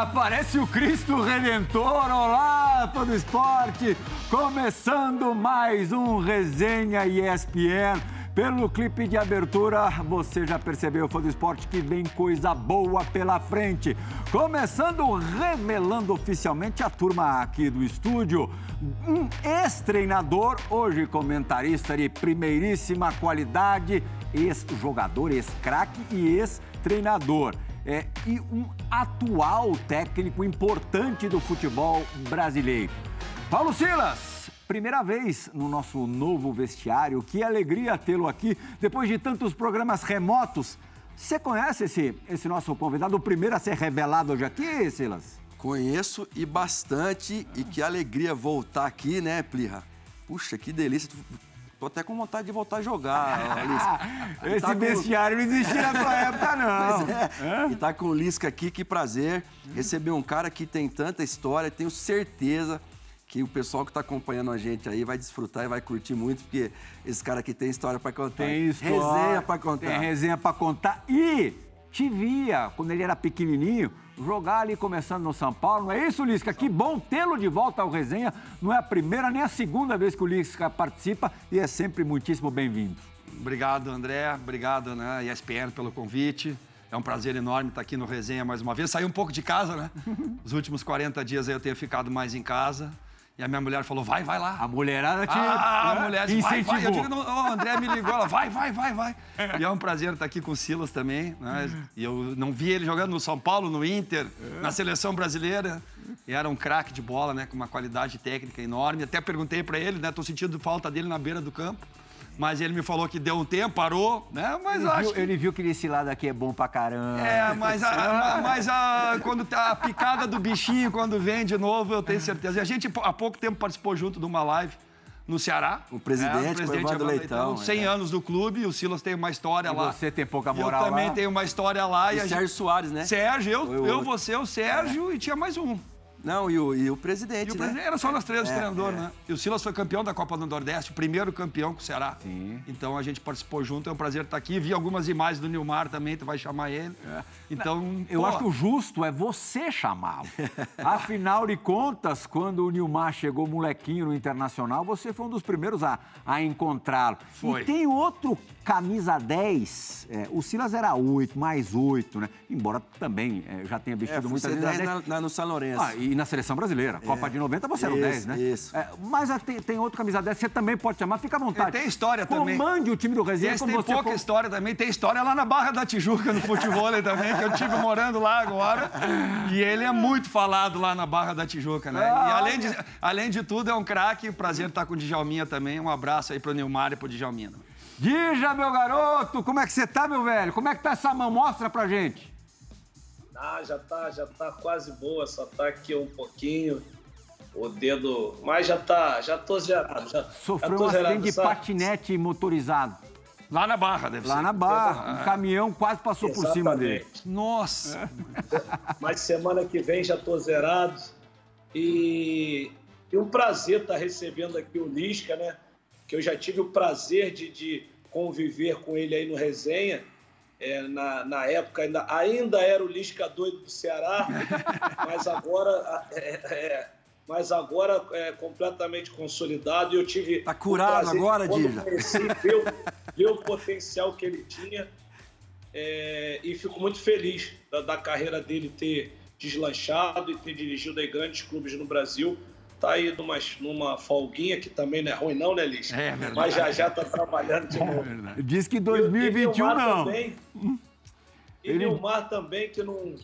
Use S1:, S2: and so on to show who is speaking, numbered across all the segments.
S1: aparece o Cristo Redentor. Olá, todo esporte. Começando mais um Resenha ESPN. Pelo clipe de abertura, você já percebeu, fã do esporte, que vem coisa boa pela frente. Começando revelando oficialmente a turma aqui do estúdio. Um ex-treinador, hoje comentarista de primeiríssima qualidade, ex-jogador, ex-craque e ex-treinador é, e um atual técnico importante do futebol brasileiro. Paulo Silas, primeira vez no nosso novo vestiário. Que alegria tê-lo aqui depois de tantos programas remotos. Você conhece esse, esse nosso convidado, o primeiro a ser revelado hoje aqui, Silas?
S2: Conheço e bastante, e que alegria voltar aqui, né, Plirra? Puxa, que delícia. Tô até com vontade de voltar a jogar,
S1: Alice. Esse tá vestiário com... não existia na tua época, não.
S2: É. E tá com o Lisca aqui, que prazer receber um cara que tem tanta história, tenho certeza que o pessoal que está acompanhando a gente aí vai desfrutar e vai curtir muito, porque esse cara aqui tem história para contar.
S1: Tem história. Resenha para contar. Tem resenha para contar. E te via, quando ele era pequenininho, jogar ali começando no São Paulo. Não é isso, Lisca? Que bom tê-lo de volta ao Resenha. Não é a primeira nem a segunda vez que o Lisca participa e é sempre muitíssimo bem-vindo.
S3: Obrigado, André. Obrigado, né, ESPN, pelo convite. É um prazer enorme estar aqui no Resenha mais uma vez. Saí um pouco de casa, né? Os últimos 40 dias eu tenho ficado mais em casa. E a minha mulher falou, vai, vai lá.
S1: A mulherada te
S3: ah, a mulher disse, vai, vai. Eu digo, não, oh, André me ligou, ela, vai, vai, vai, vai. E é um prazer estar aqui com o Silas também. Né? E eu não vi ele jogando no São Paulo, no Inter, na seleção brasileira. E era um craque de bola, né? Com uma qualidade técnica enorme. Até perguntei para ele, né? Tô sentindo falta dele na beira do campo mas ele me falou que deu um tempo, parou, né? Mas
S1: ele
S3: acho
S1: viu,
S3: que...
S1: ele viu que esse lado aqui é bom pra caramba.
S3: É, mas a, mas a, quando tá a picada do bichinho, quando vem de novo, eu tenho certeza. E a gente há pouco tempo participou junto de uma live no Ceará.
S2: O presidente, é, o
S3: presidente
S2: Evandro Leitão. Leitão
S3: 100 é. anos do clube, o Silas tem uma história
S1: e
S3: lá.
S1: Você tem pouca moral
S3: Eu também
S1: lá.
S3: tenho uma história lá.
S2: E,
S3: e
S2: Sérgio
S3: gente...
S2: Soares, né?
S3: Sérgio, eu, eu, você, o Sérgio é. e tinha mais um.
S2: Não, e o, e o presidente,
S3: e o
S2: né?
S3: presidente, Era só nós três, é, treinador, é. né? E o Silas foi campeão da Copa do Nordeste, primeiro campeão com o Ceará.
S1: Sim.
S3: Então a gente participou junto, é um prazer estar aqui. Vi algumas imagens do Nilmar também, tu vai chamar ele. É. Então,
S1: Eu pô... acho que o justo é você chamá-lo. Afinal de contas, quando o Nilmar chegou molequinho no Internacional, você foi um dos primeiros a, a encontrá-lo.
S3: Foi.
S1: E tem outro camisa 10, é, o Silas era 8, mais 8, né? Embora também é, já tenha vestido é, muitas vezes
S2: 10 na, na, no São Lourenço.
S1: Ah, e na seleção brasileira. Copa de 90 você era o 10, né?
S2: Isso.
S1: É, mas tem, tem outro camisa 10 que você também pode chamar, fica à vontade.
S3: tem história também.
S1: Comande o time do Resenha
S3: Esse
S1: como
S3: tem
S1: você
S3: pouca
S1: for...
S3: história também. Tem história lá na Barra da Tijuca, no futebol também, que eu tive morando lá agora. E ele é muito falado lá na Barra da Tijuca, né? Ah, e além de, além de tudo, é um craque. Prazer estar com o Djalminha também. Um abraço aí pro Nilmar e pro Djalminha.
S1: Dija, meu garoto, como é que você tá, meu velho? Como é que tá essa mão? Mostra pra gente.
S4: Ah, já tá, já tá quase boa, só tá aqui um pouquinho. O dedo. Mas já tá, já tô zerado. Já,
S1: Sofreu
S4: já tô
S1: um
S4: zerado,
S1: acidente de
S4: sabe?
S1: patinete motorizado.
S3: Lá na Barra, deve
S1: Lá
S3: ser.
S1: na barra. Um caminhão quase passou por cima dele.
S4: Exatamente.
S3: Nossa!
S4: Mas semana que vem já tô zerado. E, e um prazer estar recebendo aqui o Lisca, né? Que eu já tive o prazer de, de conviver com ele aí no resenha. É, na, na época ainda, ainda era o Lisca doido do Ceará, mas agora é, é, mas agora é completamente consolidado e eu tive
S2: Tá curado
S4: prazer
S2: agora, Dija?
S4: ver, o- ver o potencial que ele tinha é, e fico muito feliz da, da carreira dele ter deslanchado e ter dirigido aí grandes clubes no Brasil. Tá aí numa, numa folguinha, que também não é ruim não, né, Liz?
S3: É verdade.
S4: Mas já já tá trabalhando de novo.
S1: É Diz que 2021
S4: e, e
S1: não.
S4: Também, e Ele... Nilmar também, que não,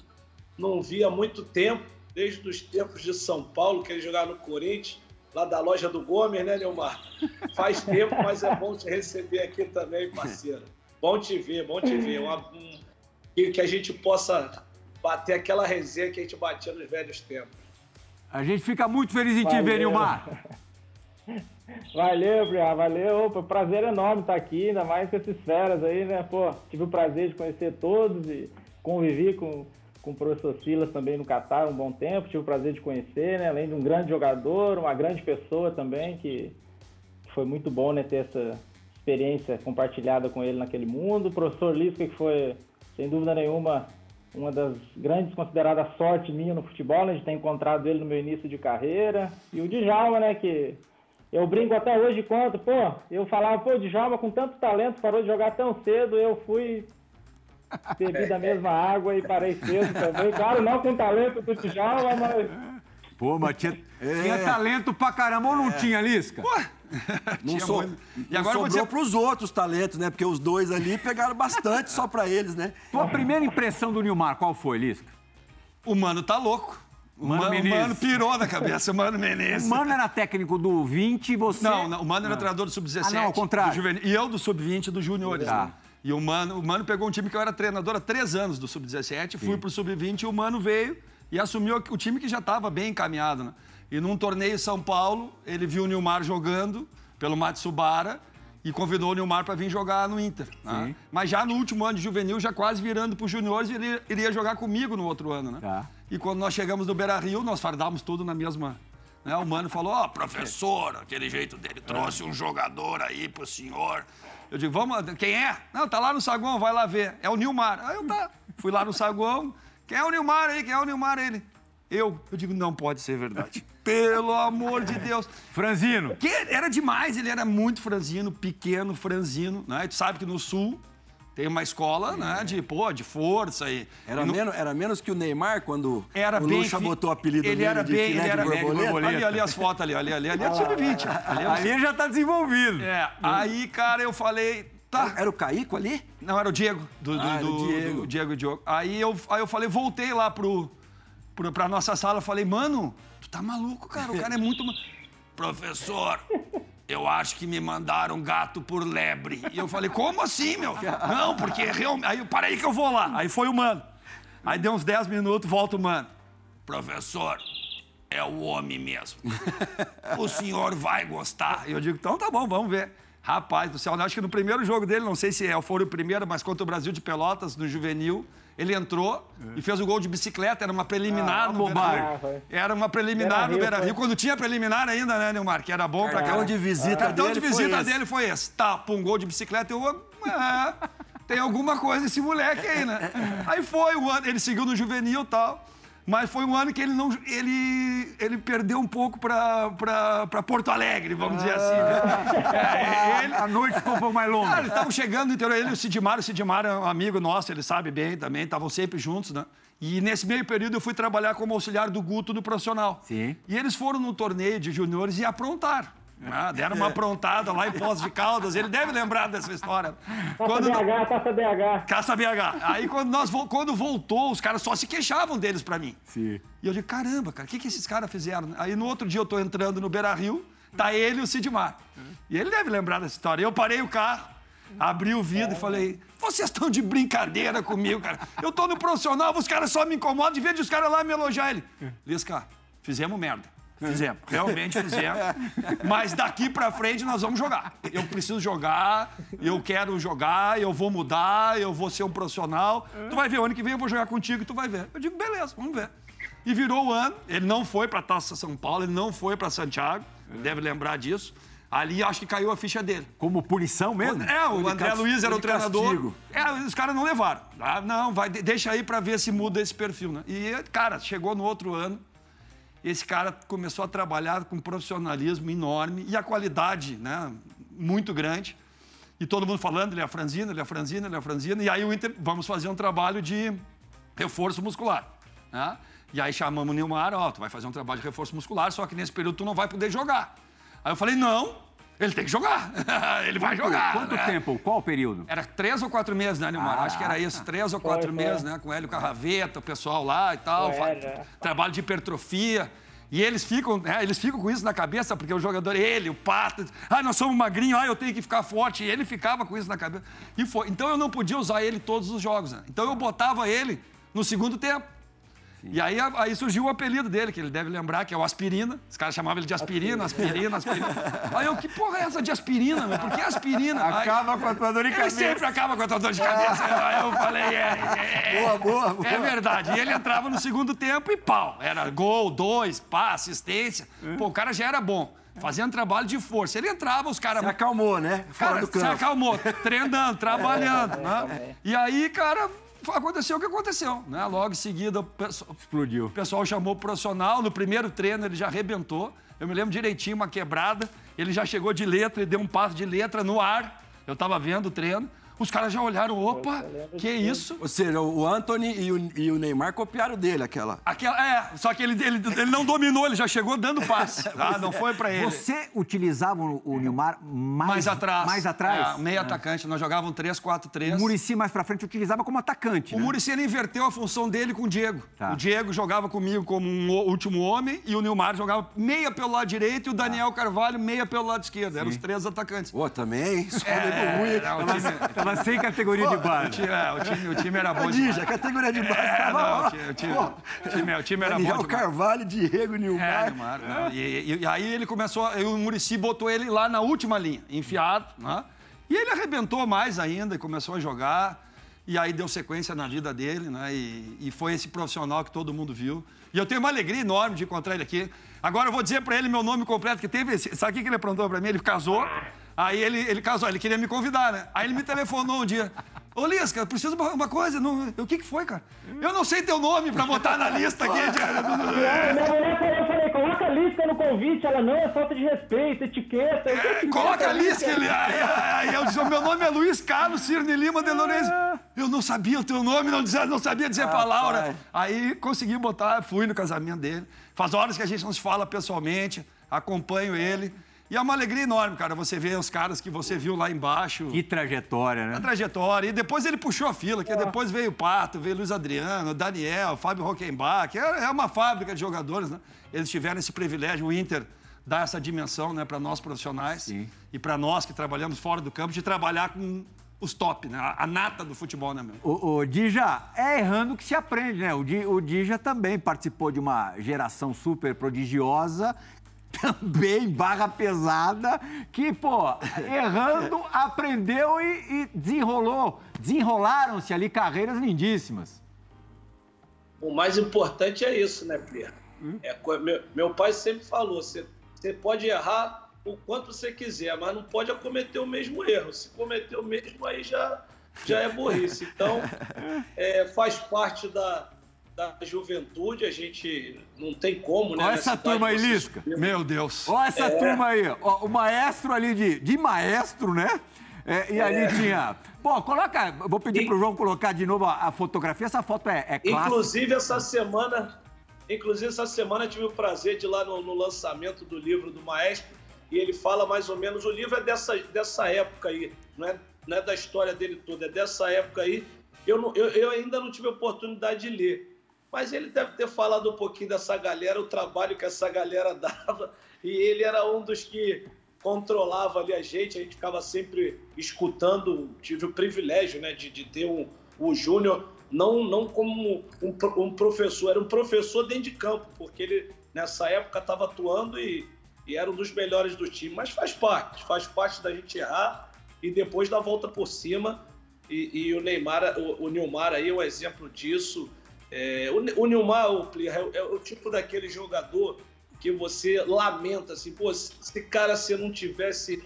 S4: não via muito tempo, desde os tempos de São Paulo, que ele jogava no Corinthians, lá da loja do Gomes, né, Nilmar? Faz tempo, mas é bom te receber aqui também, parceiro. Bom te ver, bom te ver. Uma, um, que a gente possa bater aquela resenha que a gente batia nos velhos tempos.
S1: A gente fica muito feliz em valeu. te ver, Nilmar.
S5: Valeu, Brian, valeu. Opa, prazer enorme estar aqui, ainda mais com esses feras aí, né? Pô, tive o prazer de conhecer todos e convivi com, com o professor Silas também no Catar um bom tempo. Tive o prazer de conhecer, né? Além de um grande jogador, uma grande pessoa também, que, que foi muito bom, né? Ter essa experiência compartilhada com ele naquele mundo. O professor Lisca, que foi, sem dúvida nenhuma, uma das grandes consideradas sorte minha no futebol, né, de ter encontrado ele no meu início de carreira. E o Djalma, né, que eu brinco até hoje quanto, pô, eu falava, pô, o Djalma com tanto talento parou de jogar tão cedo, eu fui bebi da mesma água e parei cedo também. Claro, não com talento do Djalma, mas...
S1: Pô, mas tinha, é. tinha talento pra caramba ou não é. tinha, Lisca? Pô.
S2: Não, sou, e agora sobrou dizer... pros outros talentos, né? Porque os dois ali pegaram bastante só pra eles, né?
S1: Tua primeira impressão do Nilmar, qual foi, Lisca?
S3: O Mano tá louco. O Mano, Mano, o Mano pirou na cabeça, o Mano Menezes.
S1: O Mano era técnico do 20 e você...
S3: Não, não o Mano era ah. treinador do Sub-17. Ah,
S1: não, ao contrário.
S3: Juvenil, e eu do Sub-20 do Júniores. Tá. Né? E o Mano, o Mano pegou um time que eu era treinador há três anos do Sub-17, fui pro Sub-20 e o Mano veio e assumiu o time que já estava bem encaminhado, né? E num torneio em São Paulo, ele viu o Nilmar jogando pelo Matsubara e convidou o Nilmar para vir jogar no Inter. Né? Mas já no último ano de juvenil, já quase virando para os juniores, ele iria jogar comigo no outro ano. Né? Tá. E quando nós chegamos no Beira Rio, nós fardávamos tudo na mesma. Né? O mano falou: Ó, oh, professor, aquele jeito dele, trouxe um jogador aí pro senhor. Eu digo: Vamos, quem é? Não, tá lá no saguão, vai lá ver. É o Nilmar. Aí eu tá. Fui lá no saguão. Quem é o Nilmar aí? Quem é o Nilmar? Ele. Eu. Eu digo: Não pode ser verdade. Pelo amor de Deus.
S1: Franzino.
S3: Que era demais, ele era muito franzino, pequeno, franzino, né? E tu sabe que no Sul tem uma escola, né, de, pô, de força e...
S2: Era,
S3: e
S2: no... menos, era menos que o Neymar quando
S3: era
S2: o Lucha fi... botou o apelido
S3: ele era
S2: de
S3: bem,
S2: ele
S3: era
S2: bem,
S3: borboleta. Ali, ali as fotos ali, ali, ali, ali é sub-20.
S1: Ali, é ali já tá desenvolvido.
S3: É, aí, cara, eu falei, tá.
S2: Era, era o Caico ali?
S3: Não, era o Diego, do, ah, do, do Diego. Do Diego e Diogo. Aí eu, aí eu falei, voltei lá pro, pro, pra nossa sala, falei, mano, Tu tá maluco, cara? O cara é muito. Professor, eu acho que me mandaram gato por lebre. E eu falei, como assim, meu? Não, porque realmente. Aí, parei que eu vou lá. Aí foi o mano. Aí deu uns 10 minutos, volta o mano. Professor, é o homem mesmo. O senhor vai gostar. Eu digo, então tá bom, vamos ver. Rapaz do céu, acho que no primeiro jogo dele, não sei se é, foi o primeiro, mas contra o Brasil de Pelotas, no juvenil, ele entrou é. e fez o gol de bicicleta, era uma preliminar ah, no Beira Rio. Era uma preliminar no Beira Rio, quando tinha preliminar ainda, né, Neymar? Que era bom pra
S2: cartão de visita
S3: O cartão de visita dele foi esse. Tá, um gol de bicicleta, eu. É, tem alguma coisa esse moleque aí, né? Aí foi o ano, ele seguiu no juvenil e tal. Mas foi um ano que ele não ele, ele perdeu um pouco para Porto Alegre, vamos dizer assim. Né?
S1: É, ele, a noite ficou um pouco mais longa.
S3: eles estavam chegando no interior, ele e o Sidmar, o Sidmar é um amigo nosso, ele sabe bem também, estavam sempre juntos, né? E nesse meio período eu fui trabalhar como auxiliar do Guto no profissional.
S1: Sim.
S3: E eles foram no torneio de juniores e aprontaram. Ah, deram uma aprontada lá em Poços de Caldas. Ele deve lembrar dessa história.
S5: Taça quando... BH, taça BH.
S3: Caça BH. Aí quando, nós, quando voltou, os caras só se queixavam deles pra mim.
S1: Sim.
S3: E eu digo, caramba, cara, o que, que esses caras fizeram? Aí no outro dia eu tô entrando no Beira Rio, tá ele e o Sidmar. E ele deve lembrar dessa história. Eu parei o carro, abri o vidro é. e falei, vocês estão de brincadeira comigo, cara. Eu tô no profissional, os caras só me incomodam, de vez de os caras lá me elogiar ele. Lisca, fizemos merda. Fizemos, realmente fizemos. Mas daqui pra frente nós vamos jogar. Eu preciso jogar, eu quero jogar, eu vou mudar, eu vou ser um profissional. Tu vai ver, o ano que vem eu vou jogar contigo e tu vai ver. Eu digo, beleza, vamos ver. E virou o ano, ele não foi pra Taça São Paulo, ele não foi pra Santiago, deve lembrar disso. Ali acho que caiu a ficha dele.
S1: Como punição mesmo?
S3: É, o André Luiz era o treinador. Castigo. É, os caras não levaram. Ah, não, vai, deixa aí pra ver se muda esse perfil, né? E, cara, chegou no outro ano, esse cara começou a trabalhar com um profissionalismo enorme e a qualidade né, muito grande. E todo mundo falando, ele é a franzina, ele é a franzina, ele é a franzina. E aí o Inter, vamos fazer um trabalho de reforço muscular. Né? E aí chamamos o Nilmar, ó, tu vai fazer um trabalho de reforço muscular, só que nesse período tu não vai poder jogar. Aí eu falei, não, ele tem que jogar. ele vai jogar.
S1: Quanto
S3: né?
S1: tempo? Qual o período?
S3: Era três ou quatro meses, né, Nilmar?
S1: Ah,
S3: Acho que era isso, três ou quatro
S5: Foi, foi.
S3: meses, né? Com o Hélio Carraveta, o pessoal lá e tal.
S5: Foi,
S3: fa-
S5: é.
S3: Trabalho de hipertrofia. E eles ficam, né, eles ficam com isso na cabeça, porque o jogador, ele, o Pato, ah, nós somos magrinhos, ah, eu tenho que ficar forte. E ele ficava com isso na cabeça. E foi. Então eu não podia usar ele todos os jogos, né? Então eu botava ele no segundo tempo. E aí, aí surgiu o apelido dele, que ele deve lembrar, que é o aspirina. Os caras chamavam ele de aspirina, aspirina, aspirina. Aí eu, que porra é essa de aspirina, meu? Por que aspirina? Aí-
S1: Acaba com a tua dor de
S3: ele
S1: cabeça.
S3: sempre acaba com a tua dor de cabeça. Aí eu falei, é, é,
S2: Boa, boa, boa.
S3: é verdade. E ele entrava no segundo tempo e pau. Era gol, dois, pá, assistência. Pô, o cara já era bom. Fazendo trabalho de força. Ele entrava, os caras.
S2: Se acalmou, né? Fora
S3: Cara,
S2: do
S3: se
S2: campo.
S3: acalmou, treinando, trabalhando.
S5: é,
S3: né?
S5: também.
S3: E aí, cara, aconteceu o que aconteceu. Né? Logo em seguida, pessoal,
S1: Explodiu.
S3: o pessoal chamou o profissional. No primeiro treino, ele já arrebentou. Eu me lembro direitinho, uma quebrada. Ele já chegou de letra e deu um passo de letra no ar. Eu tava vendo o treino. Os caras já olharam, opa, que
S5: disso.
S3: isso?
S2: Ou seja, o Anthony e o, e o Neymar copiaram dele aquela.
S3: Aquela, é, só que ele, ele, ele não dominou, ele já chegou dando passe. Ah, não foi pra ele.
S1: Você utilizava o Nilmar mais,
S3: Mais atrás.
S1: Mais atrás?
S3: É, meio atacante. Nós jogávamos 3-4-3.
S1: O Murici mais pra frente utilizava como atacante.
S3: O
S1: né?
S3: Muricy ele inverteu a função dele com o Diego.
S1: Tá.
S3: O Diego jogava comigo como um último homem e o Nilmar jogava meia pelo lado direito e o Daniel Carvalho meia pelo lado esquerdo. Eram os três atacantes.
S2: Pô, também, escolha
S3: É,
S2: do ruim.
S3: não, time,
S1: Tava sem categoria de
S3: o
S1: base.
S3: time- é, o time- o time era bom demais.
S2: categoria de base.
S3: É,
S2: tava,
S3: não, o time- o time- o time- o era bom
S2: Daniel
S3: demais.
S2: Carvalho, Diego,
S3: É,
S2: Nilmar.
S3: Nilmar, não. E, e- e aí ele começou, aí o Murici botou ele lá na última linha, enfiado, né? E ele arrebentou mais ainda e começou a jogar. E aí deu sequência na vida dele, né? E, e foi esse profissional que todo mundo viu. E eu tenho uma alegria enorme de encontrar ele aqui. Agora eu vou dizer pra ele meu nome completo, que teve esse. Sabe o que ele aprontou pra mim? Ele casou. Aí ele, ele casou, ele queria me convidar, né? Aí ele me telefonou um dia. Ô, Lisca, eu preciso de uma- coisa. Não... O que, que foi, cara? Eu não sei teu nome pra botar na lista aqui. de-
S5: É, minha mulher falou, eu falei, coloca a lista no convite. Ela, não, é falta de respeito, etiqueta.
S3: É,
S5: "Que
S3: Coloca a lista. Ele, aí, aí eu disse, meu nome é Luiz Carlos Cirne Lima de Lourenço. Eu não sabia o teu nome, não, dizia, não sabia dizer pra Laura. Aí consegui botar, fui no casamento dele. Faz horas que a gente não se fala pessoalmente, acompanho ele. E é uma alegria enorme, cara, você ver os caras que você viu lá embaixo.
S1: Que trajetória,
S3: A
S1: né?
S3: trajetória. E depois ele puxou a fila, que depois veio o Pato, veio Luiz Adriano, o Daniel, Fábio Rockenbach. É é uma fábrica de jogadores, né? Eles tiveram esse privilégio, o Inter dá essa dimensão né, para nós profissionais
S1: Sim.
S3: e para nós que trabalhamos fora do campo, de trabalhar com os top, né? A, a nata do futebol, né, meu?
S1: O, o Dija, é errando que se aprende, né? O, o Dija também participou de uma geração super prodigiosa, também barra pesada, que, pô, errando, aprendeu e, e desenrolou. Desenrolaram-se ali carreiras lindíssimas.
S4: O mais importante é isso, né, Pierre? É, co- meu, meu pai sempre falou: você, você pode errar o quanto você quiser, mas não pode cometer o mesmo erro. Se cometer o mesmo, aí já, já é burrice. Então, é, faz parte da, da juventude, a gente não tem como, né?
S1: Olha essa
S4: cidade
S1: turma aí, Lisca.
S3: Meu Deus.
S1: Olha essa
S4: É.
S1: turma aí, ó, o maestro ali de, de maestro, né? É, e ali tinha. Pô, coloca. Vou pedir
S4: E-
S1: pro João colocar de novo a, a fotografia. Essa foto é, é clássica.
S4: Inclusive, essa semana, inclusive, essa semana tive o prazer de ir lá no, no lançamento do livro do Maestro, e ele fala mais ou menos, o livro é dessa, dessa época aí, não é, não é da história dele toda, é dessa época aí. Eu, não- eu, eu ainda não tive a oportunidade de ler, mas ele deve ter falado um pouquinho dessa galera, o trabalho que essa galera dava, e ele era um dos que controlava ali a gente, a gente ficava sempre escutando, tive o privilégio né, de, de ter um, o Júnior não, não como um, um professor, era um professor dentro de campo, porque ele nessa época estava atuando e, e era um dos melhores do time. Mas faz parte, faz parte da gente errar e depois dar volta por cima. E, e o Neymar, o, o aí é um exemplo disso. É, o, o Nilmar, o, é, o- é o tipo daquele jogador que você lamenta, assim, pô, se esse cara se não tivesse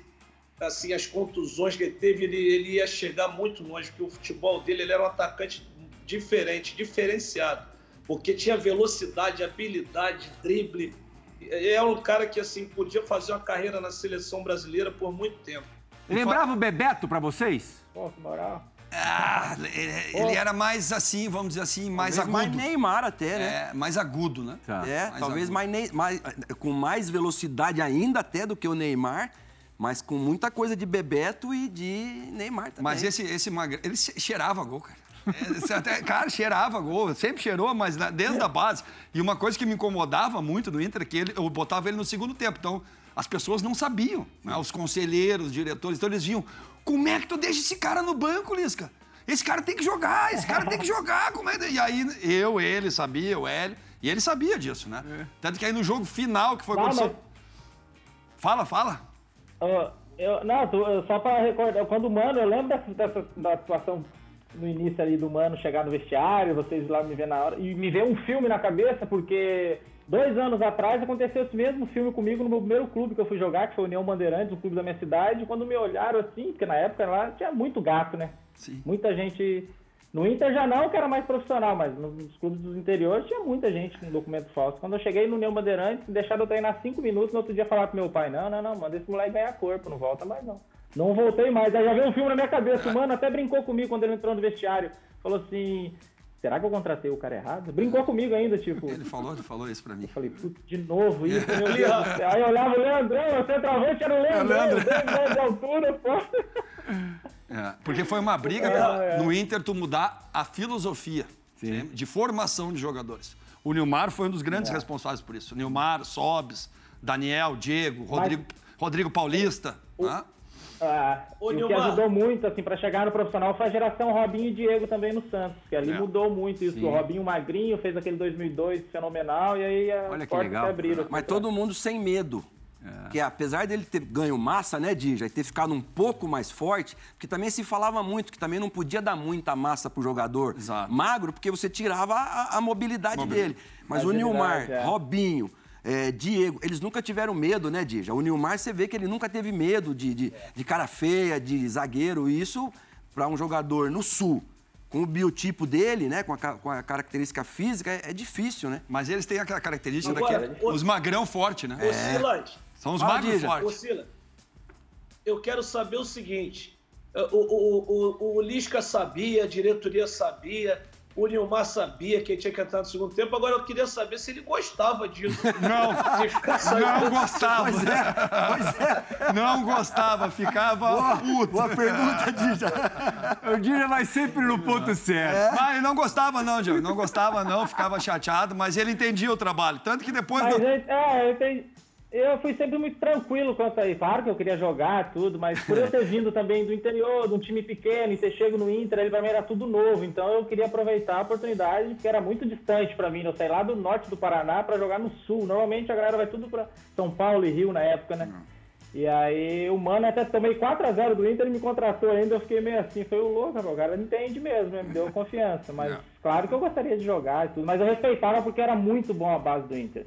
S4: assim as contusões que ele teve, ele, ele ia chegar muito longe, porque o futebol dele ele era um atacante diferente, diferenciado, porque tinha velocidade, habilidade, drible. É um cara que assim podia fazer uma carreira na seleção brasileira por muito tempo.
S1: Lembrava o Bebeto pra vocês?
S5: Pô, que moral.
S3: Ah, ele, era mais assim, vamos dizer assim, mais
S2: Talvez
S3: agudo.
S2: mais Neymar até, né?
S3: É, mais agudo, né?
S1: Tá.
S2: É,
S3: Mais
S2: talvez
S3: agudo.
S2: mais, Ney- mais- com mais velocidade ainda até do que o Neymar, mas com muita coisa de Bebeto e de Neymar também.
S3: Mas esse, esse magre... ele che- cheirava gol, cara. Esse até- cara, cheirava gol, sempre cheirou, mas na- desde a base. E uma coisa que me incomodava muito no Inter é que ele, eu botava ele no segundo tempo. Então, as pessoas não sabiam, né? os conselheiros, os diretores. Então, eles viam, como é que tu deixa esse cara no banco, Lisca? Esse cara tem que jogar, esse cara tem que jogar. Como é? que-" E aí, eu, ele sabia, o Hélio, e ele sabia disso, né? Tanto que aí no jogo final, que foi
S5: Não, mas-
S3: Fala, fala.
S5: Ó, eu, não, só pra recordar, quando o Mano, eu lembro dessa, dessa- da situação no início ali do Mano chegar no vestiário, vocês lá me ver na hora, e me ver um filme na cabeça, porque dois anos atrás aconteceu esse mesmo filme comigo no meu primeiro clube que eu fui jogar, que foi o União Bandeirantes, o clube da minha cidade, quando me olharam assim, porque na época lá tinha muito gato, né?
S3: Sim.
S5: Muita gente. No Inter já não, que era mais profissional, mas nos clubes dos interiores tinha muita gente com documento falso. Quando eu cheguei no União Bandeirantes, deixaram eu treinar cinco minutos, no outro dia falar pro meu pai, não, não, não, manda esse moleque ganhar corpo, não volta mais não. Não voltei mais, aí já veio um filme na minha cabeça, o mano até brincou comigo quando ele entrou no vestiário. Falou assim, será que eu contratei o cara errado? Brincou comigo ainda, tipo...
S3: Ele falou, ele falou isso pra mim.
S5: Eu falei, putz, de novo isso, meu Deus do céu. Aí eu olhava o Leandrão, o centroavante era o Leandrão,
S3: Leandro.
S5: 10 metros de altura, pô.
S3: É, porque foi uma briga
S5: É, é.
S3: no Inter tu mudar a filosofia né, de formação de jogadores. O Nilmar foi um dos
S5: É.
S3: grandes responsáveis por isso. Nilmar, Sobes, Daniel, Diego, Rodrigo, Rodrigo Paulista. né?
S5: Ah,
S4: Ô,
S5: e o que ajudou muito, assim, para chegar no profissional foi a geração Robinho e Diego também no Santos, que ali
S3: É.
S5: mudou muito isso. O Robinho magrinho fez aquele 2002 fenomenal e aí as
S1: Olha que legal.
S5: se abriram.
S2: Mas todo mundo sem medo. Que apesar dele ter ganho massa, né, Dija, e ter ficado um pouco mais forte, porque também se falava muito que também não podia dar muita massa pro jogador
S3: Exato.
S2: magro, porque você tirava a, a mobilidade dele. Mas o
S5: Agilidade,
S2: Nilmar,
S5: é.
S2: Robinho, é, Diego, eles nunca tiveram medo, né, Dija? O Nilmar, você vê que ele nunca teve medo de, de, de cara feia, de zagueiro. E isso, para um jogador no Sul, com o biotipo dele, né, com a, com a característica física, é, é difícil, né?
S3: Mas eles têm aquela característica
S4: Agora,
S3: daqui,
S4: o-
S3: os magrão forte, né?
S4: Ô, Silas,
S3: São os
S2: Fala,
S3: magros
S2: Dija.
S3: fortes.
S4: Silas, eu quero saber o seguinte: o, o, o, o Lisca sabia, a diretoria sabia, o Nilmar sabia que ele tinha que entrar no segundo tempo. Agora eu queria saber se ele gostava disso.
S3: Não, não gostava.
S2: Pois é.
S3: Não gostava, ficava puto.
S2: Boa pergunta, Dija.
S1: O Dija vai sempre no ponto certo.
S3: Mas ele não gostava, não, Diego. Não gostava, não, ficava chateado, mas ele entendia o trabalho. Tanto que depois.
S5: Mas
S3: do-
S5: é, é, eu, entendi- eu fui sempre muito tranquilo quanto a isso. Claro que eu queria jogar tudo, mas por eu ter vindo também do interior, de um time pequeno, e ter chego no Inter, ele pra mim era tudo novo. Então eu queria aproveitar a oportunidade, porque era muito distante pra mim. Eu saí lá do norte do Paraná pra jogar no sul. Normalmente a galera vai tudo pra São Paulo e Rio na época, né? E aí o Mano até tomei 4x0 do Inter, ele me contratou ainda, eu fiquei meio assim, foi o louco, o cara entende mesmo, né? me deu confiança. Mas
S3: É.
S5: claro que eu gostaria de jogar e tudo, mas eu respeitava porque era muito bom a base do Inter.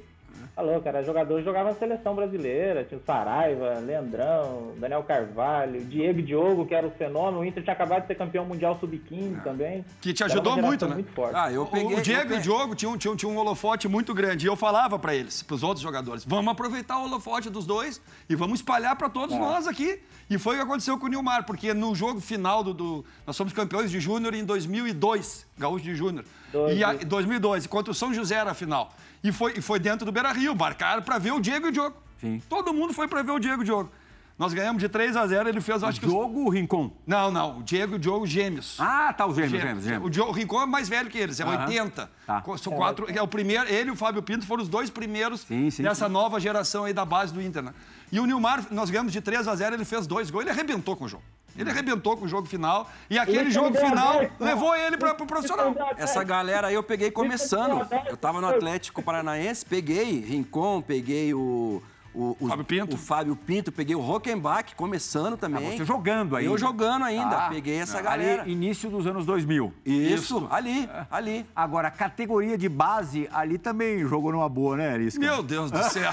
S5: Falou, cara, jogador jogava na seleção brasileira, tinha o Saraiva, Leandrão, Daniel Carvalho, Diego Diogo, que era o fenômeno, o Inter tinha acabado de ser campeão mundial sub-15 também.
S3: Que te ajudou muito, né?
S5: Muito forte.
S2: Ah, eu
S3: O-
S2: peguei.
S3: o Diego
S2: eu
S3: e o Diogo tinham, tinham, tinham um holofote muito grande. E eu falava pra eles, pros outros jogadores, vamos aproveitar o holofote dos dois e vamos espalhar pra todos nós aqui. E foi o que aconteceu com o Nilmar, porque no jogo final do... do- nós somos campeões de júnior em 2002, Gaúcho de Júnior. E a,
S5: dois.
S3: 2002, contra o São José era a final. E foi, e foi dentro do Beira-Rio, marcaram pra ver o Diego e o Diogo.
S1: Sim.
S3: Todo mundo foi pra ver o Diego e o Diogo. Nós ganhamos de 3 a 0, ele fez, acho que... os-
S1: Jogo Rincon.
S3: Não, não, o Diego e o Diogo gêmeos.
S1: Ah, tá, os gêmeos,
S3: Gêmeos.
S1: gêmeos, gêmeos.
S3: O Diogo Rincon é mais velho que eles, é
S1: Aham.
S3: 80.
S1: Tá.
S3: São quatro, é o primeiro, ele e o Fábio Pinto foram os dois primeiros
S1: Sim, sim,
S3: dessa
S1: sim.
S3: nova geração aí da base do Inter. Né? E o Nilmar, nós ganhamos de 3 a 0, ele fez dois gols, ele arrebentou com o jogo. Ele arrebentou com o jogo final e aquele
S5: Ele
S3: jogo final
S5: aberto, né?
S3: levou ele para o profissional.
S2: Essa galera aí eu peguei começando. Eu tava no Atlético Paranaense, peguei Rincon, peguei o. O, o-
S3: Fábio Pinto.
S2: o Fábio Pinto, peguei o Rockenbach começando também.
S1: Ah, Você jogando aí.
S2: Eu jogando ainda,
S1: Ah,
S2: peguei essa
S1: ali,
S2: galera.
S1: início dos anos 2000.
S2: Isso, ali, ali.
S1: Agora, categoria de base, ali também jogou numa boa, né, Arisca?
S3: Meu Deus do céu.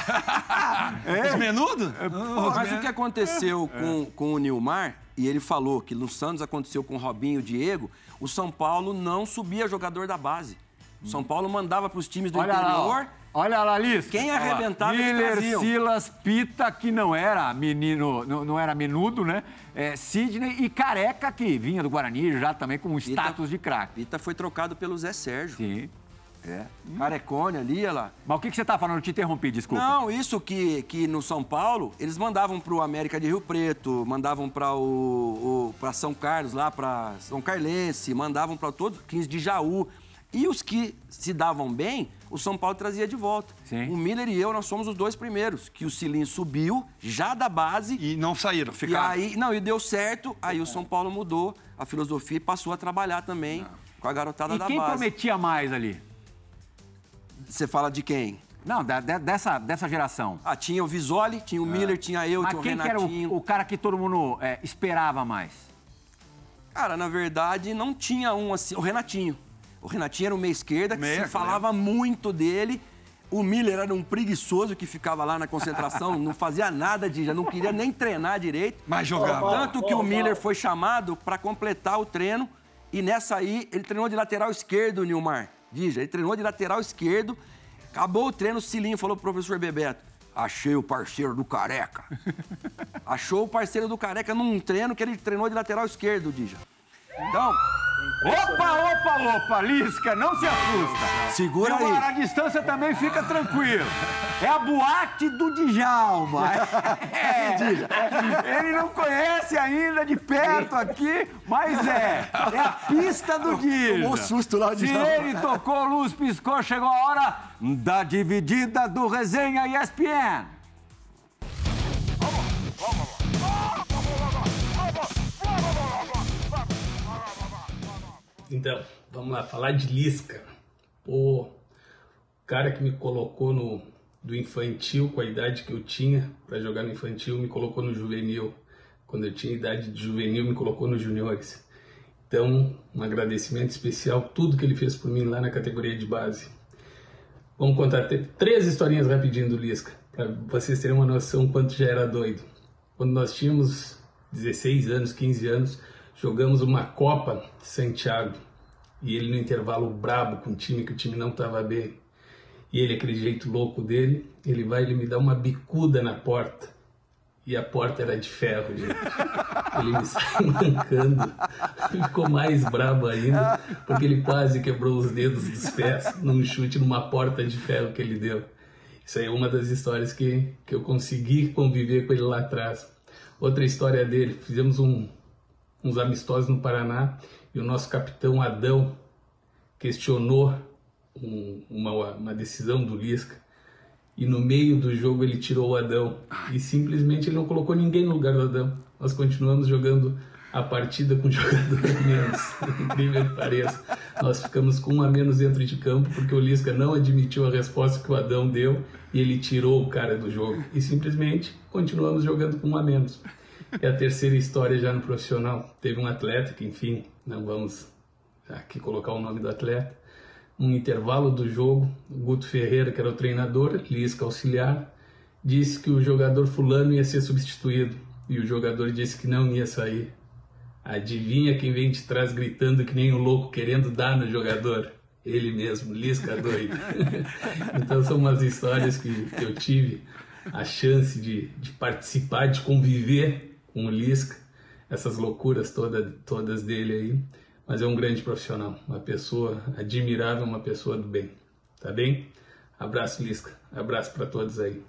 S3: Os menudos?
S2: Pô, Mas o que aconteceu com, com o Nilmar, e ele falou que no Santos aconteceu com o Robinho e o Diego, o São Paulo não subia jogador da base. São Paulo mandava para os times do Olha interior. Lá,
S1: Olha lá, Liz.
S2: Quem arrebentava
S1: Miller, Silas, Pita, que não era menino, não, não era menudo, né? É, Sidney e Careca, que vinha do Guarani já também com Pita, status de craque.
S2: Pita foi trocado pelo Zé Sérgio.
S1: Sim.
S2: É. Carecone ali, olha lá.
S1: Mas o que, que você tá falando? Eu te interrompi, desculpa.
S2: Não, isso que, que no São Paulo, eles mandavam pro América de Rio Preto, mandavam para o, o para São Carlos, lá para São Carlense, mandavam para todos, 15 de Jaú. E os que se davam bem, o São Paulo trazia de volta. Sim. O Miller e eu, nós somos os dois primeiros. Que o Cilinho subiu, já da base.
S3: E não saíram, ficaram.
S2: E aí, não, e deu certo. Aí o São Paulo mudou a filosofia e passou a trabalhar também não. com a garotada
S1: e
S2: da
S1: base.
S2: E
S1: quem prometia mais ali?
S2: Você fala de quem?
S1: Não, da, dessa, dessa geração.
S2: Ah, tinha o Visoli, tinha o é. Miller, tinha eu,
S1: Mas
S2: tinha o Renatinho.
S1: Que era o, o cara que todo mundo é, esperava mais?
S2: Cara, na verdade, não tinha um assim. O Renatinho. O Renatinho era o meia esquerda, que meia, se falava muito dele. O Miller era um preguiçoso que ficava lá na concentração, não fazia nada de, já não queria nem treinar direito.
S3: Mas jogava.
S2: Tanto que o Miller foi chamado para completar o treino e nessa aí ele treinou de lateral esquerdo, Nilmar. Dija, ele treinou de lateral esquerdo. Acabou o treino, o Cilinho falou pro professor Bebeto: Achei o parceiro do Careca. Achou o parceiro do Careca num treino que ele treinou de lateral esquerdo, Dija. Então,
S1: Opa, opa, opa, Lisca, não se assusta.
S2: Segura aí.
S1: A distância também fica tranquilo. É a boate do Djalma. É, ele não conhece ainda de perto aqui, mas é. É a pista do Djalma.
S2: Tomou susto lá,
S1: de Se ele tocou, luz piscou, chegou a hora da dividida do Resenha ESPN.
S6: Então, vamos lá, falar de Lisca. O cara que me colocou no do infantil com a idade que eu tinha para jogar no infantil, me colocou no juvenil. Quando eu tinha idade de juvenil, me colocou nos juniores. Então, um agradecimento especial tudo que ele fez por mim lá na categoria de base. Vamos contar três historinhas rapidinho do Lisca, para vocês terem uma noção quanto já era doido. Quando nós tínhamos 16 anos, 15 anos, jogamos uma Copa Santiago e ele no intervalo brabo com o time, que o time não estava bem. E ele, aquele jeito louco dele, ele vai ele me dá uma bicuda na porta. E a porta era de ferro, gente. Ele me saiu mancando. Ficou mais brabo ainda, porque ele quase quebrou os dedos dos pés num chute numa porta de ferro que ele deu. Isso aí é uma das histórias que, que eu consegui conviver com ele lá atrás. Outra história dele, fizemos um, uns amistosos no Paraná e o nosso capitão Adão questionou um, uma, uma decisão do Lisca e no meio do jogo ele tirou o Adão e simplesmente ele não colocou ninguém no lugar do Adão. Nós continuamos jogando a partida com jogador a menos, incrível que pareça. Nós ficamos com um a menos dentro de campo porque o Lisca não admitiu a resposta que o Adão deu e ele tirou o cara do jogo. E simplesmente continuamos jogando com um a menos. É a terceira história já no profissional. Teve um atleta que, enfim, não vamos aqui colocar o nome do atleta. Um intervalo do jogo, o Guto Ferreira, que era o treinador, Lisca auxiliar, disse que o jogador fulano ia ser substituído e o jogador disse que não ia sair. Adivinha quem vem de trás gritando que nem um louco querendo dar no jogador? Ele mesmo, Lisca doido. então são umas histórias que, que eu tive a chance de, de participar, de conviver com o Lisca, essas loucuras toda, todas dele aí. Mas é um grande profissional, uma pessoa admirável, uma pessoa do bem. Tá bem? Abraço, Lisca. Abraço para todos aí.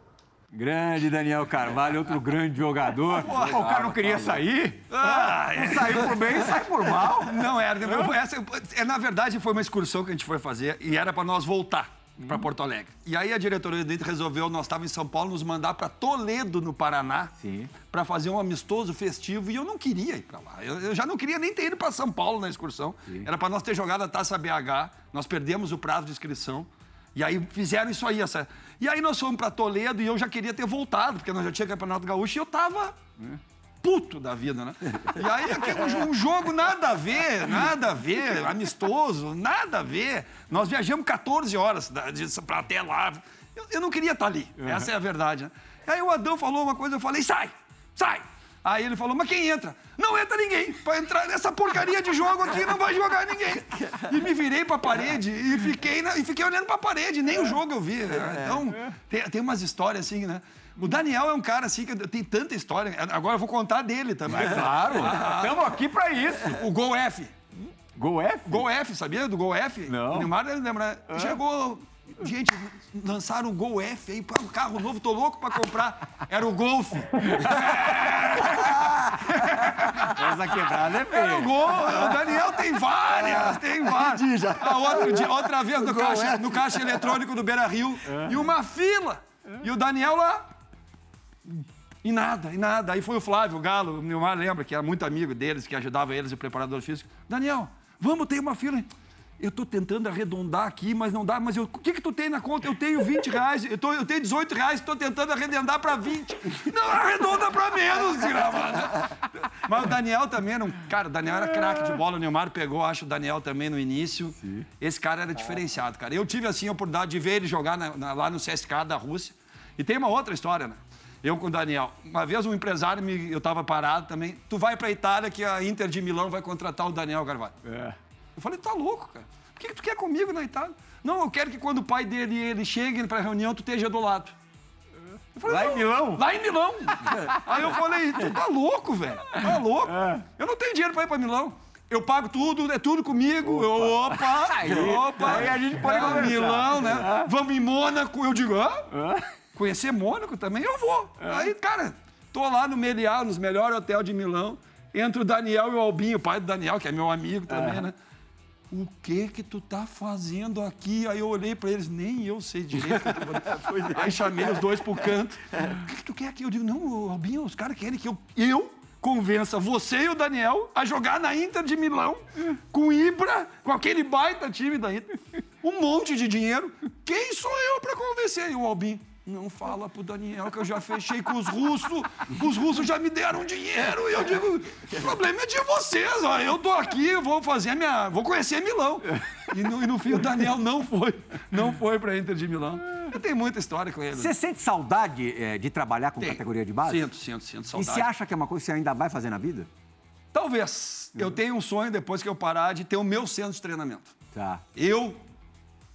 S1: Grande Daniel Carvalho, outro grande jogador. Pô, o cara não queria sair? Ah, não saiu por bem, sai por mal.
S3: Não era. Essa, é, na verdade, foi uma excursão que a gente foi fazer e era para nós voltar para Porto Alegre. E aí a diretoria do Inter resolveu, nós estávamos em São Paulo, nos mandar para Toledo, no Paraná, para fazer um amistoso festivo. E eu não queria ir para lá. Eu, eu, já não queria nem ter ido para São Paulo na excursão. Sim. Era para nós ter jogado a Taça BH. Nós perdemos o prazo de inscrição. E aí fizeram isso aí. Essa... E aí nós fomos para Toledo e eu já queria ter voltado, porque nós já tinha Campeonato Gaúcho e eu tava... É puto da vida, né? E aí, um, jogo nada a ver, nada a ver, amistoso, nada a ver. Nós viajamos 14 horas para até lá. Eu, eu, não queria estar tá ali, uhum. essa é a verdade. Né? Aí o Adão falou uma coisa, eu falei, sai, sai. Aí ele falou, mas quem entra? Não entra ninguém. Pra entrar nessa porcaria de jogo aqui não vai jogar ninguém. E me virei pra parede e fiquei, na, e fiquei olhando pra parede, nem o jogo eu vi. Né? Então, tem, tem umas histórias assim, né? O Daniel é um cara assim que tem tanta história. Agora eu vou contar dele também. É
S1: claro. Estamos aqui pra isso.
S3: O Gol F.
S1: Gol F?
S3: Gol F, sabia do Gol F?
S1: Não.
S3: O Neymar lembra. Ah. Chegou Gente, lançaram o Gol F aí, um carro novo, tô louco pra comprar. Era o Golf.
S1: Essa quebrada é feia.
S3: Era o Gol. O Daniel tem várias, tem várias. A outra, de, outra vez no caixa, no caixa eletrônico do Beira Rio. E uma fila. E o Daniel lá. E nada, e nada. Aí foi o Flávio, o Galo, o Neymar lembra, que era muito amigo deles, que ajudava eles, o preparador físico. Daniel, vamos ter uma fila eu estou tentando arredondar aqui, mas não dá. Mas eu, o que, que tu tem na conta? Eu tenho 20 reais, eu, tô, eu tenho 18 reais, estou tentando arredondar para 20. Não, arredonda para menos, desgramada. Mas o Daniel também era um. Cara, o Daniel era craque de bola, o Neymar pegou, acho o Daniel também no início. Sim. Esse cara era diferenciado, cara. Eu tive, assim, a oportunidade de ver ele jogar na, na, lá no CSK da Rússia. E tem uma outra história, né? Eu com o Daniel. Uma vez um empresário, me, eu estava parado também. Tu vai para a Itália que a Inter de Milão vai contratar o Daniel Carvalho. É. Eu falei, tá louco, cara. O que, que tu quer comigo na Itália? Não, eu quero que quando o pai dele ele chegue para a reunião, tu esteja do lado.
S1: Falei, lá em Milão?
S3: Lá em Milão. Aí eu falei, tu tá louco, velho. Tá louco. É. Eu não tenho dinheiro para ir para Milão. Eu pago tudo, é tudo comigo. Opa, opa. Aí, opa.
S1: aí a gente pode
S3: é, Milão, né? É. Vamos em Mônaco. Eu digo, ah, é. Conhecer Mônaco também? Eu vou. É. Aí, cara, tô lá no Meliá, nos melhores hotéis de Milão. Entre o Daniel e o Albinho, o pai do Daniel, que é meu amigo também, né? o que que tu tá fazendo aqui? Aí eu olhei para eles, nem eu sei direito. Aí chamei os dois pro canto. O que, que tu quer aqui? Eu digo, não, Albinho, os caras querem que eu, eu convença você e o Daniel a jogar na Inter de Milão, com Ibra, com aquele baita time da Inter, um monte de dinheiro. Quem sou eu para convencer? E o Albinho, não fala pro Daniel que eu já fechei com os russos, os russos já me deram dinheiro. E eu digo, o problema é de vocês, ó. Eu tô aqui, vou fazer minha. vou conhecer Milão. E no, e no fim o Daniel não foi. Não foi pra Inter de Milão. Eu tenho muita história com ele.
S1: Você sente saudade é, de trabalhar com Tem. categoria de base?
S3: Sinto, sinto, sinto saudade.
S1: E você acha que é uma coisa que você ainda vai fazer na vida?
S3: Talvez. Uhum. Eu tenho um sonho, depois que eu parar, de ter o meu centro de treinamento.
S1: Tá.
S3: Eu.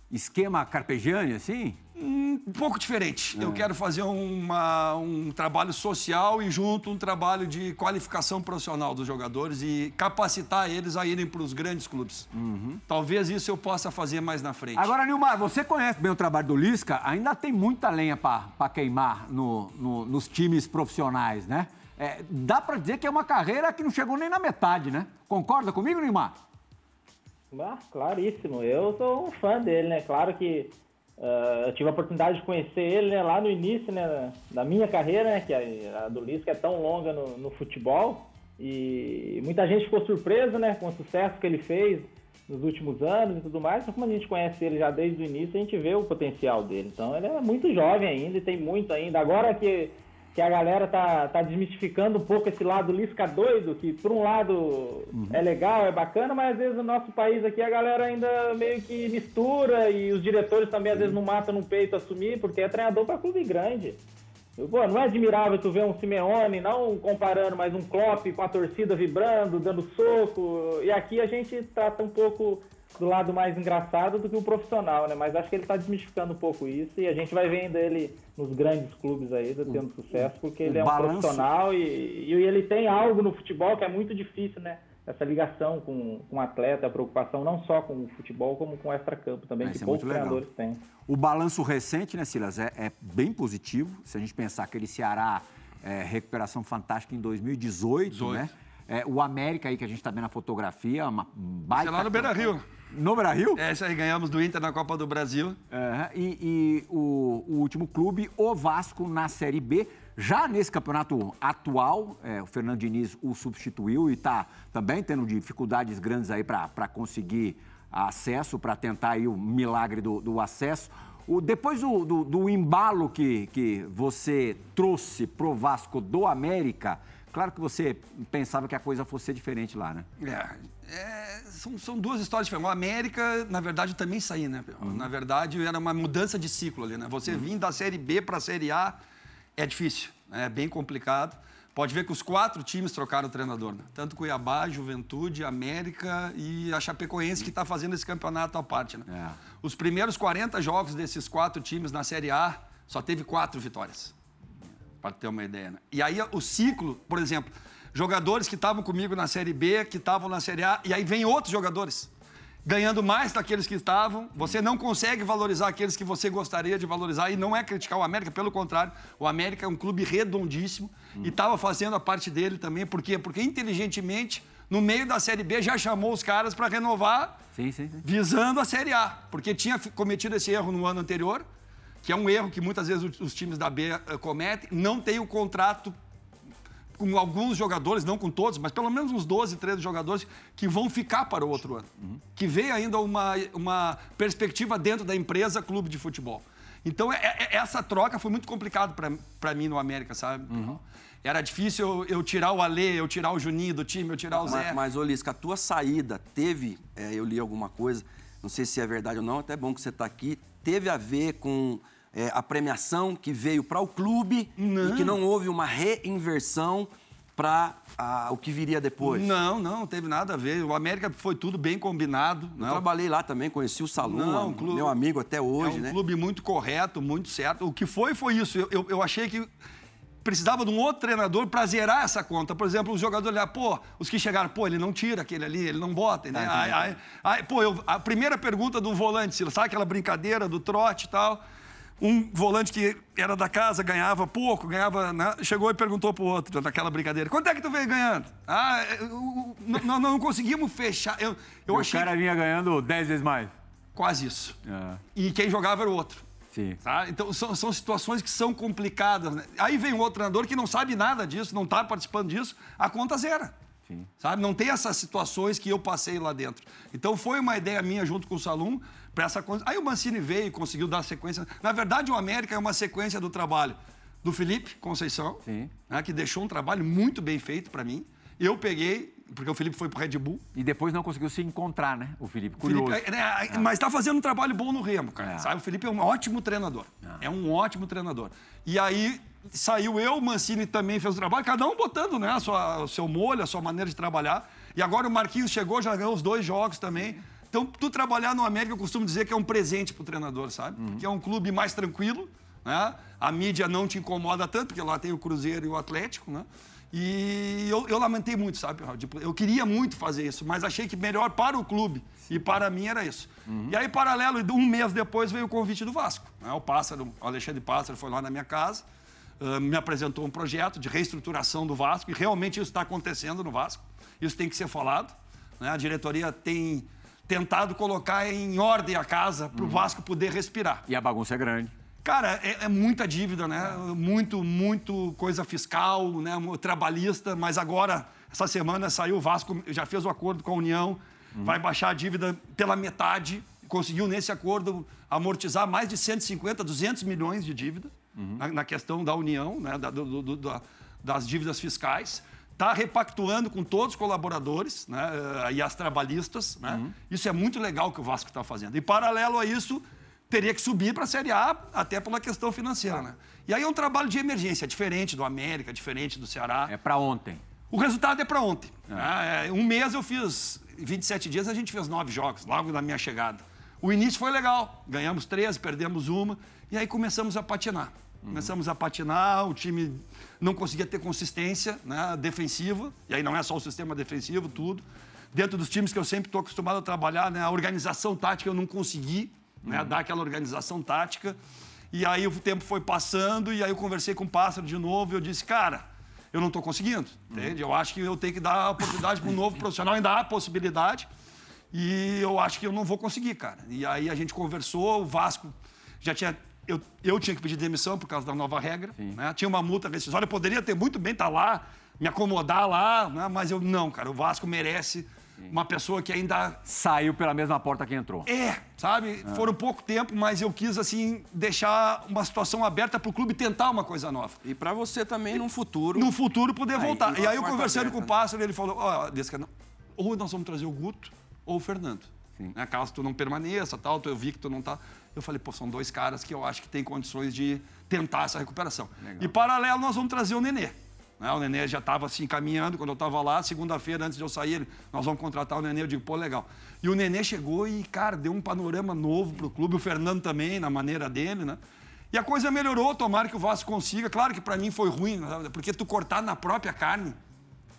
S1: Esquema carpegiani, assim?
S3: Um pouco diferente. É. Eu quero fazer uma, um trabalho social e junto um trabalho de qualificação profissional dos jogadores e capacitar eles a irem para os grandes clubes. Uhum. Talvez isso eu possa fazer mais na frente.
S1: Agora, Nilmar, você conhece bem o trabalho do Lisca, ainda tem muita lenha para queimar no, no, nos times profissionais, né? É, dá para dizer que é uma carreira que não chegou nem na metade, né? Concorda comigo, Nilmar?
S5: Ah, claríssimo. Eu sou um fã dele, né? Claro que Uh, eu tive a oportunidade de conhecer ele né, lá no início né, da minha carreira, né, que a, a do Lisca é tão longa no, no, futebol. E muita gente ficou surpresa né, com o sucesso que ele fez nos últimos anos e tudo mais. Mas como a gente conhece ele já desde o início, a gente vê o potencial dele. Então ele é muito jovem ainda e tem muito ainda. Agora que que a galera tá, tá desmistificando um pouco esse lado Lisca doido, que por um lado uhum. é legal, é bacana, mas às vezes no nosso país aqui a galera ainda meio que mistura e os diretores também às vezes não matam no peito assumir, porque é treinador para clube grande. Pô, não é admirável tu ver um Simeone, não comparando, mas um Klopp com a torcida vibrando, dando soco. E aqui a gente trata um pouco do lado mais engraçado do que o profissional, né? Mas acho que ele está desmistificando um pouco isso e a gente vai vendo ele nos grandes clubes aí, tendo sucesso, porque ele é um balanço... profissional e, e ele tem algo no futebol que é muito difícil, né? Essa ligação com, com o atleta, a preocupação não só com o futebol, como com o extra-campo também, que é poucos treinadores têm.
S1: O balanço recente, né, Silas, é, é, bem positivo. Se a gente pensar aquele Ceará é, recuperação fantástica em 2018, 18. né? É, o América aí que a gente está vendo na fotografia, uma baita...
S3: Sei lá no Beira-Rio.
S1: No Brasil?
S3: É, isso aí, ganhamos do Inter na Copa do Brasil.
S1: É, e, e o, o, último clube, o Vasco, na Série B. Já nesse campeonato atual, é, o Fernando Diniz o substituiu e está também tendo dificuldades grandes aí para conseguir acesso, para tentar aí o milagre do, do acesso. O, depois do, do, do, embalo que, que você trouxe pro Vasco do América, claro que você pensava que a coisa fosse diferente lá, né?
S3: É, é, são, são, duas histórias diferentes. O América, na verdade, também saí, né? Uhum. Na verdade, era uma mudança de ciclo ali, né? Você uhum. vir da Série B para a Série A é difícil, né? é bem complicado, Pode ver que os quatro times trocaram o treinador, né? Tanto Cuiabá, Juventude, América e a Chapecoense, que está fazendo esse campeonato à parte, né? É. Os primeiros 40 jogos desses quatro times na Série A só teve quatro vitórias. Para ter uma ideia, né? E aí o ciclo, por exemplo, jogadores que estavam comigo na Série B, que estavam na Série A, e aí vem outros jogadores ganhando mais daqueles que estavam. Você não consegue valorizar aqueles que você gostaria de valorizar. E não é criticar o América, pelo contrário, o América é um clube redondíssimo hum. e estava fazendo a parte dele também. Por quê? Porque inteligentemente, no meio da Série B, já chamou os caras para renovar, sim, sim, sim. visando a Série A. Porque tinha cometido esse erro no ano anterior, que é um erro que muitas vezes os times da B uh, cometem. Não tem o contrato com alguns jogadores, não com todos, mas pelo menos uns 12, 13 jogadores que vão ficar para o outro ano. Uhum. Que vê ainda uma, uma perspectiva dentro da empresa clube de futebol. Então, é, é, essa troca foi muito complicado para mim no América, sabe? Uhum. Era difícil eu, eu, tirar o Alê, eu tirar o Juninho do time, eu tirar o Zé.
S2: Mas, mas Olisca, a tua saída teve, é, eu li alguma coisa, não sei se é verdade ou não, até bom que você está aqui, teve a ver com é, a premiação que veio para o clube não. e que não houve uma reinversão para o que viria depois?
S3: Não, não, não teve nada a ver. O América foi tudo bem combinado.
S2: Eu trabalhei lá também, conheci o Salum, não, clube, meu amigo até hoje. É
S3: um
S2: né?
S3: clube muito correto, muito certo. O que foi, foi isso. Eu, eu, eu achei que precisava de um outro treinador para zerar essa conta. Por exemplo, os jogadores olhar, pô, os que chegaram, pô, ele não tira aquele ali, ele não bota, né? Ah, aí, aí, pô, eu, a primeira pergunta do volante, sabe aquela brincadeira do trote e tal? Um volante que era da casa, ganhava pouco, ganhava. Né? Chegou e perguntou pro outro, naquela brincadeira: quanto é que tu veio ganhando? Ah, não, não, conseguimos fechar. Eu, eu
S1: e
S3: achei...
S1: O cara vinha ganhando 10 vezes mais.
S3: Quase isso. É. E quem jogava era o outro.
S1: Sim.
S3: Tá? Então são, são situações que são complicadas. Né? Aí vem um outro treinador que não sabe nada disso, não está participando disso, a conta zera. Sim. Sabe? Não tem essas situações que eu passei lá dentro. Então foi uma ideia minha junto com o Salum para essa coisa. Aí o Mancini veio e conseguiu dar sequência. Na verdade, o América é uma sequência do trabalho do Felipe Conceição, né, que deixou um trabalho muito bem feito para mim. Eu peguei, porque o Felipe foi pro Red Bull.
S1: E depois não conseguiu se encontrar, né? O Felipe, curioso.
S3: Felipe, é, é, Mas está fazendo um trabalho bom no Remo, cara. É. Sabe? O Felipe é um ótimo treinador. É. é um ótimo treinador. E aí saiu eu, o Mancini também fez o trabalho, cada um botando né, a sua, o seu molho, a sua maneira de trabalhar. E agora o Marquinhos chegou, já ganhou os dois jogos também. Então, tu trabalhar no América, eu costumo dizer que é um presente para o treinador, sabe? Uhum. Que é um clube mais tranquilo, né? A mídia não te incomoda tanto, porque lá tem o Cruzeiro e o Atlético, né? E eu, eu lamentei muito, sabe? Tipo, eu queria muito fazer isso, mas achei que melhor para o clube e para mim era isso. Uhum. E aí, paralelo, um mês depois veio o convite do Vasco. Né? O Pássaro, o Alexandre Pássaro foi lá na minha casa, uh, me apresentou um projeto de reestruturação do Vasco e realmente isso está acontecendo no Vasco. Isso tem que ser falado. Né? A diretoria tem tentado colocar em ordem a casa para o uhum. Vasco poder respirar.
S1: E a bagunça é grande.
S3: Cara, é, é, muita dívida, né? Muito, muito coisa fiscal, né? Trabalhista, mas agora, essa semana saiu o Vasco, já fez o acordo com a União, uhum. vai baixar a dívida pela metade, conseguiu nesse acordo amortizar mais de 150, 200 milhões de dívida uhum. na, na, questão da União, né? Da, do, do, da, das dívidas fiscais está repactuando com todos os colaboradores né, eh, e as trabalhistas. Né? Uhum. Isso é muito legal que o Vasco está fazendo. E, paralelo a isso, teria que subir para a Série A, até pela questão financeira. Né? E aí é um trabalho de emergência, diferente do América, diferente do Ceará.
S1: É para ontem.
S3: O resultado é para ontem. É. Né? Um mês eu fiz, 27 dias a gente fez nove jogos, logo na minha chegada. O início foi legal, ganhamos 13, perdemos uma, e aí começamos a patinar. Uhum. Começamos a patinar, o time não conseguia ter consistência né, defensiva, e aí não é só o sistema defensivo, tudo. Dentro dos times que eu sempre estou acostumado a trabalhar, né, a organização tática eu não consegui né, uhum. dar aquela organização tática. E aí o tempo foi passando, e aí eu conversei com o Pássaro de novo, e eu disse, cara, eu não estou conseguindo, uhum. entende? Eu acho que eu tenho que dar a oportunidade para um novo profissional, ainda há possibilidade, e eu acho que eu não vou conseguir, cara. E aí a gente conversou, o Vasco já tinha eu, eu tinha que pedir demissão por causa da nova regra. Né? Tinha uma multa rescisória, eu poderia ter muito bem estar tá lá, me acomodar lá, né? mas eu não, cara. O Vasco merece Sim. uma pessoa que ainda.
S1: Saiu pela mesma porta que entrou.
S3: É, sabe? Ah. Foram pouco tempo, mas eu quis, assim, deixar uma situação aberta para o clube tentar uma coisa nova.
S2: E para você também, no futuro.
S3: No futuro, poder aí, voltar. E aí, eu conversando com o Pássaro, ele falou: ó, oh, ou nós vamos trazer o Guto ou o Fernando. Né? Caso tu não permaneça, tal, eu vi que tu não tá. Eu falei, pô, são dois caras que eu acho que têm condições de tentar essa recuperação. Legal. E paralelo, nós vamos trazer o Nenê. Né? O Nenê já estava assim caminhando quando eu estava lá. Segunda-feira, antes de eu sair, ele, nós vamos contratar o Nenê. Eu digo, pô, legal. E o Nenê chegou e, cara, deu um panorama novo para o clube. O Fernando também, na maneira dele, né? E a coisa melhorou. Tomara que o Vasco consiga. Claro que para mim foi ruim, né? porque tu cortar na própria carne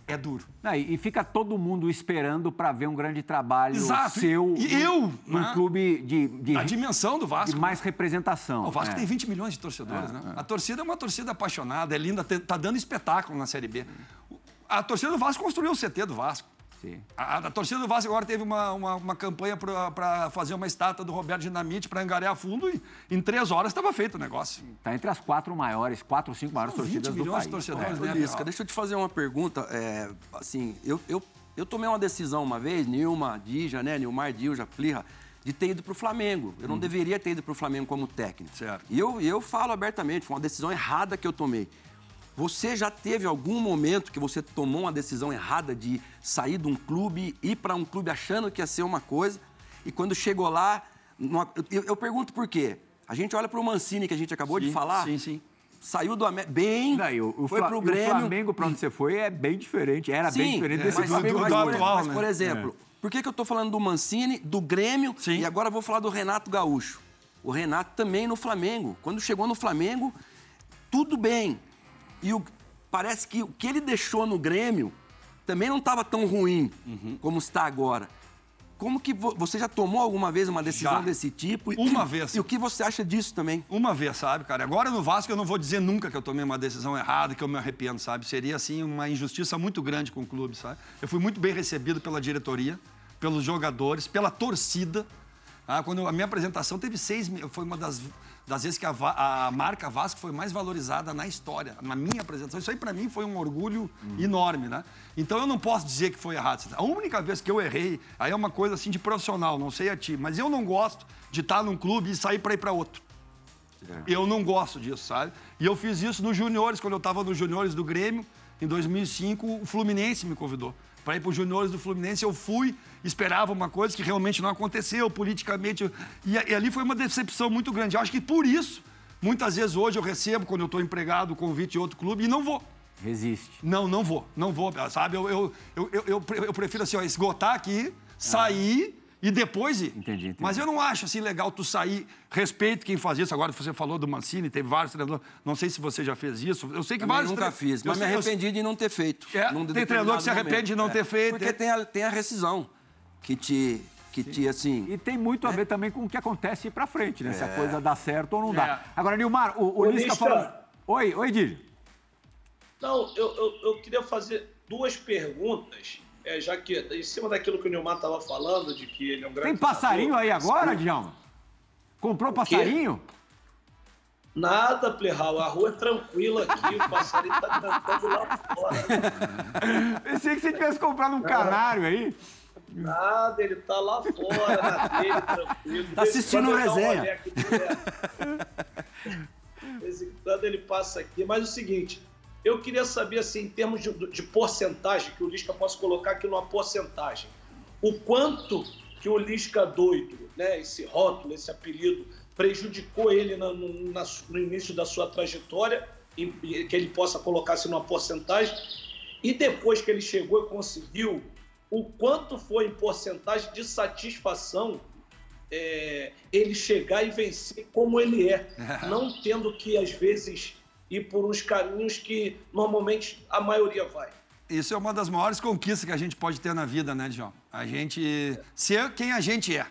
S3: é duro.
S1: Não, e fica todo mundo esperando para ver um grande trabalho
S3: Exato.
S1: seu.
S3: E eu,
S1: num
S3: né?
S1: clube de, de,
S3: A dimensão do Vasco.
S1: de mais representação.
S3: O Vasco
S1: É.
S3: tem 20 milhões de torcedores, né? A torcida é uma torcida apaixonada, é linda, tá dando espetáculo na Série B. A torcida do Vasco construiu o CT do Vasco.
S1: Sim.
S3: A, a torcida do Vasco agora teve uma, uma, uma campanha para fazer uma estátua do Roberto Dinamite para angariar fundo e em três horas estava feito o negócio.
S1: Tá entre as quatro maiores, quatro ou cinco maiores
S3: São 20
S1: torcidas do
S3: milhões
S1: país.
S3: de torcedores,
S2: Ô,
S3: né?
S2: Lisca, deixa eu te fazer uma pergunta. É, assim, eu, eu, eu tomei uma decisão uma vez, Nilma, Dija, né? Nilmar, Dilja, Plirra, de ter ido para o Flamengo. Eu não deveria ter ido para o Flamengo como técnico.
S3: Certo.
S2: E eu, eu falo abertamente, foi uma decisão errada que eu tomei. Você já teve algum momento que você tomou uma decisão errada de sair de um clube, ir para um clube achando que ia ser uma coisa, e quando chegou lá. não- eu, eu pergunto por quê. A gente olha para o Mancini, que a gente acabou de
S3: Sim,
S2: falar.
S3: sim, sim.
S2: Saiu do América bem,
S1: e o, o
S2: foi
S1: Fla-
S2: pro
S1: e o
S2: Grêmio.
S1: Flamengo, pra onde você foi, é bem diferente. Era bem
S2: Sim,
S1: diferente
S2: é,
S1: desse
S2: mas,
S1: Flamengo.
S2: mas,
S3: do
S2: por,
S3: atual,
S2: mas,
S3: né?
S2: por exemplo, por que, que eu tô falando do Mancini, do Grêmio
S3: Sim.
S2: e agora eu vou falar do Renato Gaúcho? O Renato também no Flamengo. Quando chegou no Flamengo, tudo bem. E o- parece que o que ele deixou no Grêmio também não estava tão ruim
S3: Uhum.
S2: como está agora. Como que vo- você já tomou alguma vez uma decisão
S3: Já.
S2: desse tipo? E-
S3: Uma vez.
S2: E o que você acha disso também?
S3: Uma vez, sabe, cara? Agora no Vasco eu não vou dizer nunca que eu tomei uma decisão errada, que eu me arrependo, sabe? Seria, assim, uma injustiça muito grande com o clube, sabe? Eu fui muito bem recebido pela diretoria, pelos jogadores, pela torcida. Ah, quando a minha apresentação teve seis mil, foi uma das, das vezes que a, a marca Vasco foi mais valorizada na história, na minha apresentação. Isso aí para mim foi um orgulho enorme, né? Então eu não posso dizer que foi errado. A única vez que eu errei, aí é uma coisa assim de profissional, não sei a ti, mas eu não gosto de estar num clube e sair para ir para outro. Eu não gosto disso, sabe? E eu fiz isso nos juniores, quando eu estava nos juniores do Grêmio, em 2005, o Fluminense me convidou. Para ir para os juniores do Fluminense, eu fui, esperava uma coisa que realmente não aconteceu politicamente. eu- E, e ali foi uma decepção muito grande. Eu acho que por isso, muitas vezes hoje eu recebo, quando eu estou empregado, o convite de outro clube e não vou.
S1: Resiste.
S3: Não, não vou, não vou, sabe? Eu, eu, eu, eu, eu pre- eu prefiro assim, ó, esgotar aqui, sair e depois ir.
S1: Entendi, entendi.
S3: Mas eu não acho assim legal tu sair. Respeito quem faz isso. Agora você falou do Mancini, teve vários treinadores. Não sei se você já fez isso. Eu sei que
S2: Também
S3: vários
S2: nunca
S3: tre-
S2: fiz,
S3: eu
S2: mas me
S3: eu-
S2: arrependi de não ter feito.
S3: É,
S2: num
S3: tem treinador que se arrepende
S2: momento.
S3: de não ter feito,
S2: Porque
S3: é.
S2: tem a, tem a rescisão que te, que te assim...
S1: E tem muito a ver também com o que acontece pra frente, né? Se a coisa dá certo ou não dá.
S3: É.
S1: Agora, Nilmar, o, o Lisca. falou... Oi, oi, Didi.
S4: Não, eu, eu, eu queria fazer duas perguntas, é, já que em cima daquilo que o Nilmar estava falando, de que ele é um grande.
S1: Tem passarinho aí
S4: treinador,
S1: agora, Djalma? Comprou passarinho?
S4: Nada, Plerral, a rua é tranquila aqui, o passarinho está cantando lá fora.
S1: Pensei que você tivesse comprado um canário aí.
S4: Nada, ele tá lá fora, na dele, tranquilo.
S2: Tá assistindo resenha.
S4: um em quando ele passa aqui. Mas o seguinte, eu queria saber, assim, em termos de, de porcentagem, que o Lisca possa colocar aqui numa porcentagem, o quanto que o Lisca doido, né, esse rótulo, esse apelido, prejudicou ele na- no, na- no início da sua trajetória, que ele possa colocar-se numa porcentagem, e depois que ele chegou e conseguiu, o quanto foi em porcentagem de satisfação é, ele chegar e vencer como ele é, não tendo que, às vezes, ir por uns caminhos que normalmente a maioria vai.
S3: Isso é uma das maiores conquistas que a gente pode ter na vida, né, João? A gente ser quem a gente é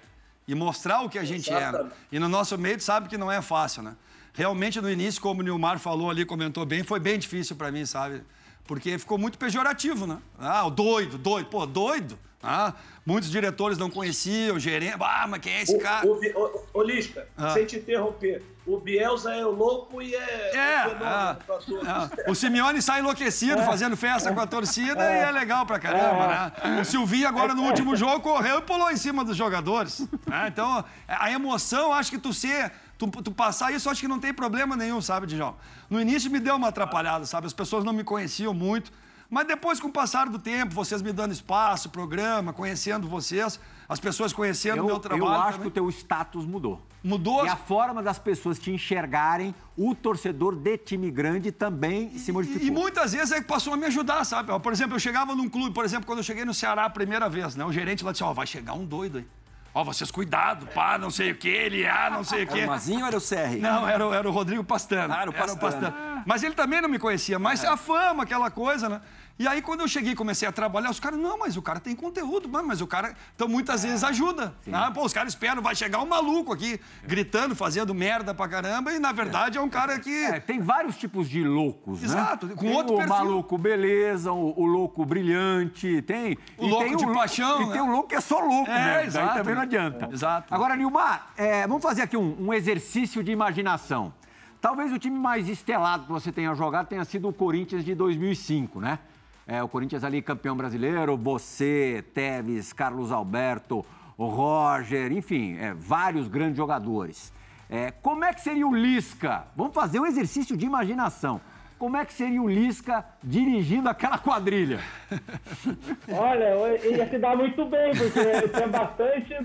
S3: e mostrar o que a gente é.
S4: Exatamente.
S3: E no nosso meio, sabe que não é fácil, né? Realmente, no início, como o Nilmar falou ali, comentou bem, foi bem difícil para mim, sabe? Porque ficou muito pejorativo, né? Ah, o doido, doido. Pô, doido? Ah, muitos diretores não conheciam, gerente. Ah, mas quem é esse
S4: O,
S3: cara?
S4: o, ô, ô, Lisca,
S3: Ah.
S4: sem te interromper, o Bielsa é o louco e é,
S3: É,
S4: o fenômeno
S3: ah, ah, o Simeone sai enlouquecido fazendo festa com a torcida e é legal pra caramba, né? O Silvinho agora no último jogo correu e pulou em cima dos jogadores. né? Então, a emoção, acho que tu ser, tu, tu passar isso, acho que não tem problema nenhum, sabe, Dijão? No início me deu uma atrapalhada, sabe? As pessoas não me conheciam muito. Mas depois, com o passar do tempo, vocês me dando espaço, programa, conhecendo vocês, as pessoas conhecendo o meu trabalho.
S1: Eu acho
S3: também.
S1: que o teu status mudou.
S3: Mudou?
S1: E a forma das pessoas te enxergarem, o torcedor de time grande também se modificou.
S3: E, e muitas vezes é que passou a me ajudar, sabe? Por exemplo, eu chegava num clube, por exemplo, quando eu cheguei no Ceará a primeira vez, né? O gerente lá disse, ó, oh, vai chegar um doido aí. Ó, oh, vocês cuidado, pá, não sei o que, ele ah, não sei o que.
S2: Era o Mazinho ou era o CR?
S3: Não, era, era o Rodrigo Pastano.
S2: Ah, era o Pastano.
S3: Mas ele também não me conhecia, mas a fama, aquela coisa, né? E aí, quando eu cheguei e comecei a trabalhar, os caras, não, mas o cara tem conteúdo, mas o cara, então muitas vezes ajuda. Ah, pô, os caras esperam, vai chegar um maluco aqui, gritando, fazendo merda pra caramba, e na verdade é um cara que. É,
S1: tem vários tipos de loucos,
S3: Exato,
S1: né?
S3: com tem outro
S1: o
S3: perfil.
S1: maluco beleza, o, o, louco brilhante, tem.
S3: O louco
S1: tem
S3: de
S1: o,
S3: paixão.
S1: E
S3: né?
S1: tem o louco que é só louco,
S3: é,
S1: né?
S3: Exato.
S1: Daí também não adianta.
S3: Exato.
S1: Agora, Nilmar, é, vamos fazer aqui um, um exercício de imaginação. Talvez o time mais estelado que você tenha jogado tenha sido o Corinthians de 2005, né? É, o Corinthians ali campeão brasileiro, você, Teves, Carlos Alberto, Roger, enfim, é, vários grandes jogadores. É, como é que seria o Lisca? Vamos fazer um exercício de imaginação. Como é que seria o Lisca dirigindo aquela quadrilha?
S5: Olha, ia se dar muito bem, porque tinha bastante.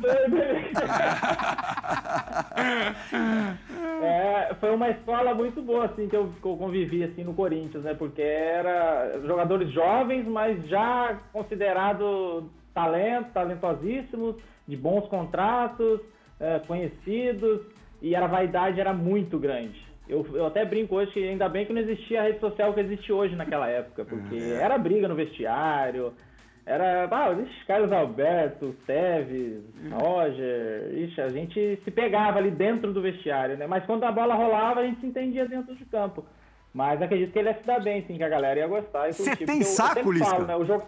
S5: é, foi uma escola muito boa, assim, que eu, convivi, assim, no Corinthians, né? Porque era jogadores jovens, mas já considerado talento, talentosíssimos, de bons contratos, é, conhecidos, e a vaidade era muito grande. Eu, eu até brinco hoje que ainda bem que não existia a rede social que existe hoje naquela época, porque é. era briga no vestiário, era. Ah, ixi, Carlos Alberto, Teves, Roger, ixi, a gente se pegava ali dentro do vestiário, né? Mas quando a bola rolava, a gente se entendia dentro de campo. Mas acredito que ele ia se dar bem, sim, que a galera ia gostar.
S1: Você tem saco, Lisca? Falo,
S5: né? O jogo,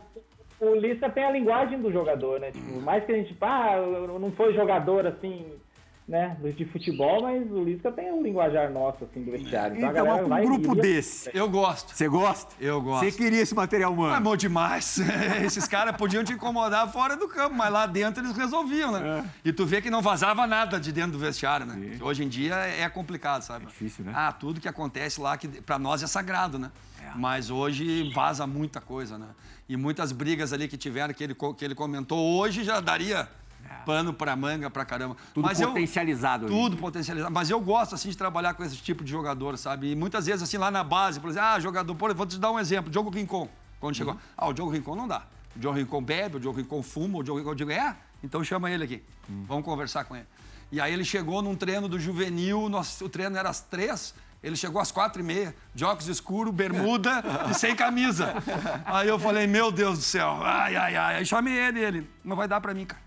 S5: o Lisca tem a linguagem do jogador, né? Tipo, mais que a gente, ah, não foi jogador assim né, de futebol, mas o Lisca tem um linguajar nosso, assim, do vestiário.
S1: Então, então um vai, grupo iria... desse.
S3: Eu gosto.
S1: Você gosta?
S3: Eu gosto.
S1: Você queria esse material humano?
S3: É bom demais. Esses caras podiam te incomodar fora do campo, mas lá dentro eles resolviam, né? É. E tu vê que não vazava nada de dentro do vestiário, né? Sim. Hoje em dia é complicado, sabe?
S1: É difícil, né?
S3: Ah, tudo que acontece lá, que pra nós é sagrado, né? É. Mas hoje vaza muita coisa, né? E muitas brigas ali que tiveram, que ele, que ele comentou, hoje já daria pano para manga para caramba.
S1: Tudo Mas potencializado.
S3: Eu, tudo potencializado. Mas eu gosto, assim, de trabalhar com esse tipo de jogador, sabe? E muitas vezes, assim, lá na base, por exemplo, ah, jogador, por, vou te dar um exemplo, Diogo Rincon, quando chegou. Uhum. Ah, o Diogo Rincon não dá. O Diogo Rincon bebe, o Diogo Rincon fuma, o Diogo Rincon... Eu digo, é? Então chama ele aqui. Uhum. Vamos conversar com ele. E aí ele chegou num treino do juvenil, nosso, o treino era às três, ele chegou às quatro e meia, de óculos escuro, bermuda e sem camisa. Aí eu falei, meu Deus do céu, ai, ai, ai. Aí chamei ele, ele, não vai dar pra mim, cara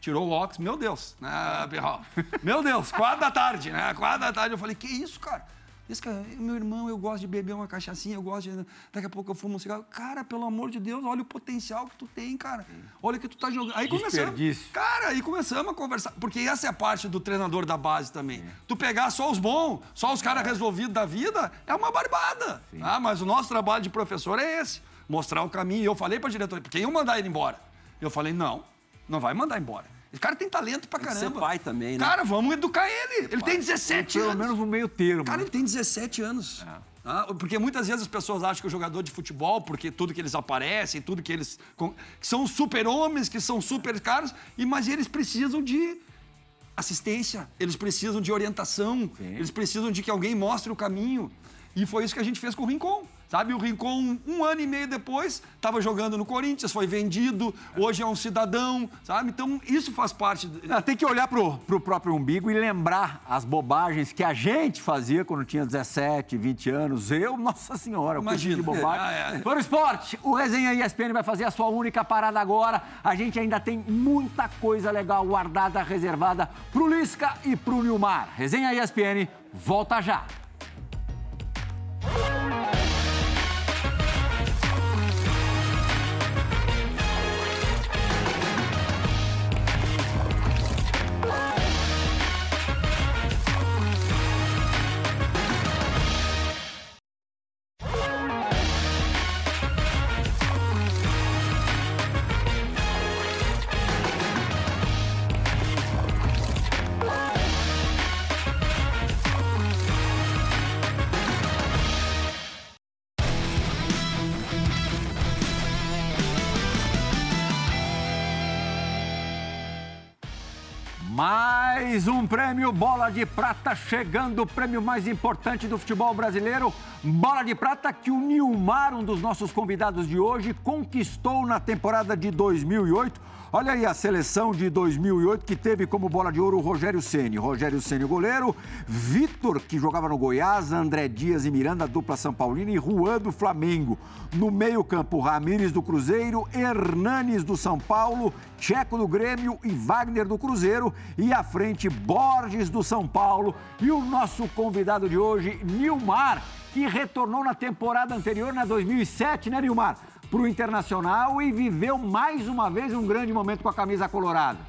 S3: tirou o óculos, meu Deus, né, Pirral? Meu Deus, quatro da tarde, né? Quatro da tarde eu falei, que isso, cara? Isso, cara, meu irmão, eu gosto de beber uma cachaçinha, eu gosto de. Daqui a pouco eu fumo um cigarro. Cara, pelo amor de Deus, olha o potencial que tu tem, cara. Olha o que tu tá jogando. Aí começamos. Cara, aí começamos a conversar. Porque essa é a parte do treinador da base também. Tu pegar só os bons, só os caras resolvidos da vida, é uma barbada. Ah, mas o nosso trabalho de professor é esse. Mostrar o caminho. E eu falei pra diretora, porque iam mandar ele embora. Eu falei, não, não vai mandar embora. Esse cara tem talento pra caramba.
S2: Ser pai também, né?
S3: Cara, vamos educar ele. Ele pai. tem 17
S1: pelo
S3: anos.
S1: Pelo menos um meio termo.
S3: Cara, ele tem 17 anos. É. Ah, porque muitas vezes as pessoas acham que o jogador de futebol, porque tudo que eles aparecem, tudo que eles. que são super-homens, que são super caros, e, mas eles precisam de assistência, eles precisam de orientação, Sim. eles precisam de que alguém mostre o caminho. E foi isso que a gente fez com o Rincon. Sabe, o Rincon, um ano e meio depois, estava jogando no Corinthians, foi vendido, hoje é um cidadão, sabe? Então, isso faz parte...
S1: Ah, tem que olhar pro, pro próprio umbigo e lembrar as bobagens que a gente fazia quando tinha 17, 20 anos. Eu, nossa senhora,
S3: Imagina.
S1: de bobagem. Ah, é. Para o esporte, o Resenha ESPN vai fazer a sua única parada agora. A gente ainda tem muita coisa legal guardada, reservada pro Lisca e pro Nilmar. Resenha ESPN, volta já. Mais um prêmio Bola de Prata chegando, o prêmio mais importante do futebol brasileiro. Bola de Prata que o Nilmar, um dos nossos convidados de hoje, conquistou na temporada de 2008 Olha aí a seleção de 2008 que teve como bola de ouro o Rogério Ceni. Rogério Ceni, goleiro. Vitor, que jogava no Goiás. André Dias e Miranda, dupla São Paulino. E Juan do Flamengo. No meio-campo, Ramires do Cruzeiro. Hernanes do São Paulo. Checo do Grêmio e Wagner do Cruzeiro. E à frente, Borges do São Paulo. E o nosso convidado de hoje, Nilmar, que retornou na temporada anterior, na 2007, né, Nilmar? Para o Internacional e viveu mais uma vez um grande momento com a camisa colorada.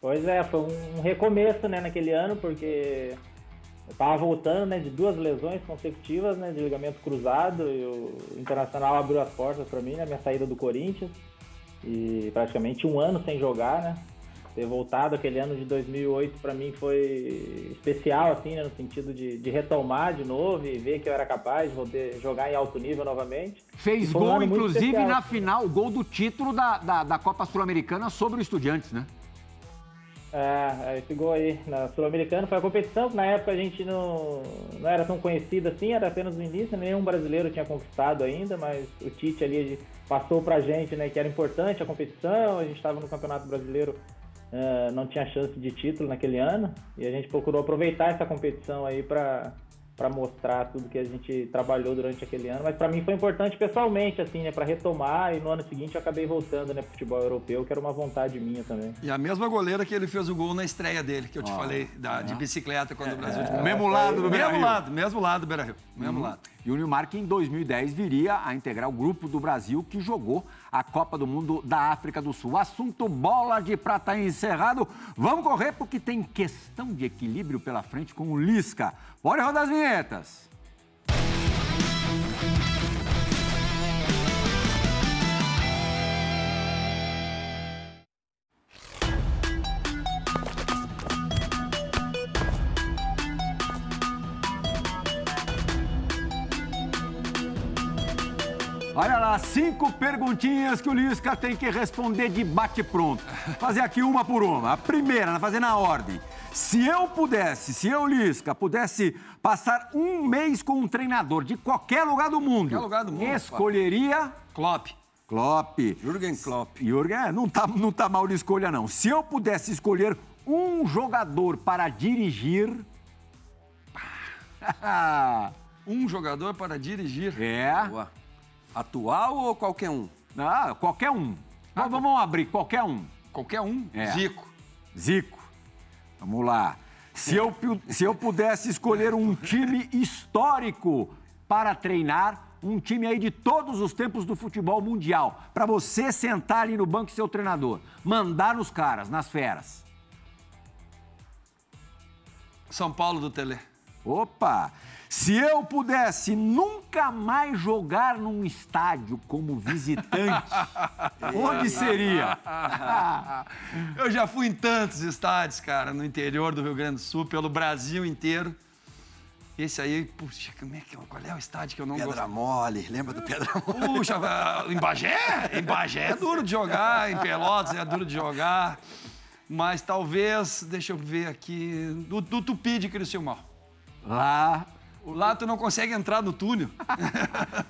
S5: Pois é, foi um recomeço né, naquele ano, porque eu estava voltando né, de duas lesões consecutivas, né, de ligamento cruzado, e o Internacional abriu as portas para mim, na né, minha saída do Corinthians, e praticamente um ano sem jogar, né? Ter voltado aquele ano de 2008 para mim foi especial, assim, né, no sentido de, de, retomar de novo e ver que eu era capaz de poder jogar em alto nível novamente.
S1: Fez gol, um inclusive, na final, gol do título da, da, da Copa Sul-Americana sobre o Estudiantes, né?
S5: É, esse gol aí na Sul-Americana foi a competição que na época a gente não, não era tão conhecida assim, era apenas no início, nenhum brasileiro tinha conquistado ainda, mas o Tite ali passou pra gente, né, que era importante a competição, a gente estava no Campeonato Brasileiro uh, não tinha chance de título naquele ano e a gente procurou aproveitar essa competição aí para para mostrar tudo que a gente trabalhou durante aquele ano, mas para mim foi importante pessoalmente, assim, né, para retomar e no ano seguinte eu acabei voltando, né, pro futebol europeu, que era uma vontade minha também.
S3: E a mesma goleira que ele fez o gol na estreia dele, que eu te ah, falei, da, é. de bicicleta quando é, o Brasil...
S1: É, mesmo lado do
S3: Mesmo lado, mesmo lado do Beira-Rio, mesmo
S1: uhum.
S3: lado.
S1: E o Nilmar que em 2010 viria a integrar o grupo do Brasil que jogou a Copa do Mundo da África do Sul. Assunto bola de prata encerrado. Vamos correr porque tem questão de equilíbrio pela frente com o Lisca. Bora rodar as vinhetas. Olha lá, cinco perguntinhas que o Lisca tem que responder de bate-pronto. Fazer aqui uma por uma. A primeira, fazer na ordem. Se eu pudesse, se eu, Lisca, pudesse passar um mês com um treinador de qualquer lugar do mundo,
S3: qualquer lugar do mundo
S1: escolheria...
S3: Klopp.
S1: Klopp.
S3: Jürgen Klopp.
S1: Jürgen, é, não tá, não tá mal de escolha, não. Se eu pudesse escolher um jogador para dirigir...
S3: um jogador para dirigir?
S1: É.
S2: Boa. Atual ou qualquer um?
S1: Ah, qualquer um. Ah, vamos abrir, qualquer um.
S3: Qualquer um?
S1: É.
S3: Zico.
S1: Zico. Vamos lá. Se eu, se eu pudesse escolher um time histórico para treinar, um time aí de todos os tempos do futebol mundial, para você sentar ali no banco e ser o treinador, mandar nos caras, nas feras.
S3: São Paulo do Tele.
S1: Opa! Se eu pudesse nunca mais jogar num estádio como visitante, onde seria?
S3: eu já fui em tantos estádios, cara, no interior do Rio Grande do Sul, pelo Brasil inteiro. Esse aí, puxa, como é que, qual é o estádio que eu não
S2: Pedra
S3: gosto?
S2: Pedra Mole, lembra do Pedra Mole?
S3: Puxa, em Bagé? Em Bagé é duro de jogar, em Pelotas é duro de jogar. Mas talvez, deixa eu ver aqui, do, do Tupi de Criciúmal.
S1: Lá
S3: Lá tu não consegue entrar no túnel.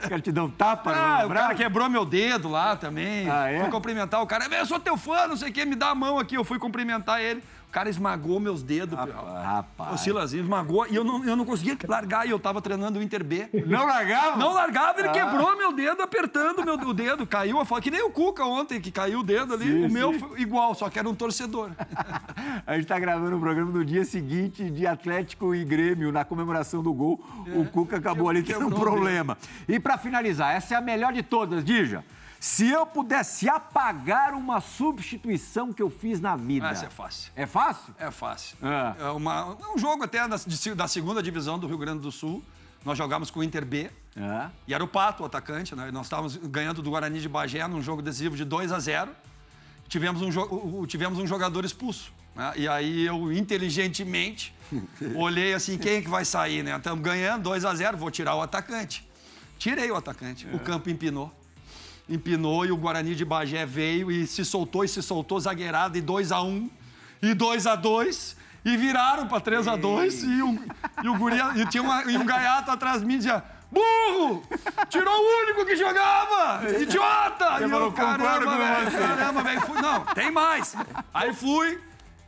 S1: Os caras te dão um tapa
S3: ah, no o cara quebrou meu dedo lá também.
S1: Ah, é?
S3: Fui cumprimentar o cara. Eu sou teu fã, não sei o quê, me dá a mão aqui. Eu fui cumprimentar ele. O cara esmagou meus dedos.
S1: Rapaz.
S3: O Silazinho esmagou e eu não, eu não conseguia largar. E eu tava treinando o Inter B.
S1: Não largava?
S3: Não largava, ele ah. quebrou meu dedo apertando meu, o dedo. Caiu a foto. Que nem o Cuca ontem, que caiu o dedo ali. Sim, o meu foi igual, só que era um torcedor.
S1: a gente tá gravando o programa no dia seguinte de Atlético e Grêmio, na comemoração do gol. É, o Cuca acabou ali tendo um problema. E para finalizar, essa é a melhor de todas, Dija. Se eu pudesse apagar uma substituição que eu fiz na vida.
S3: Essa é fácil.
S1: É fácil?
S3: É fácil. É, é uma, é um jogo até da, de, da segunda divisão do Rio Grande do Sul. Nós jogávamos com o Inter B. É. E era o Pato, o atacante, né? Nós estávamos ganhando do Guarani de Bagé num jogo decisivo de 2 a 0. Tivemos um, tivemos um jogador expulso. Né? E aí eu, inteligentemente, olhei assim, quem é que vai sair, né? Estamos ganhando 2 a 0 vou tirar o atacante. Tirei o atacante. É. O campo empinou empinou e o Guarani de Bagé veio e se soltou e se soltou zagueirado e 2 a 1 um, e 2 a 2 e viraram para 3 a 2 e, um, e o guri, e tinha uma, e um gaiato atrás de mim dizia Burro! Tirou o único que jogava! Idiota!
S1: e eu, caramba, velho,
S3: caramba, velho. Não, tem mais. Aí fui,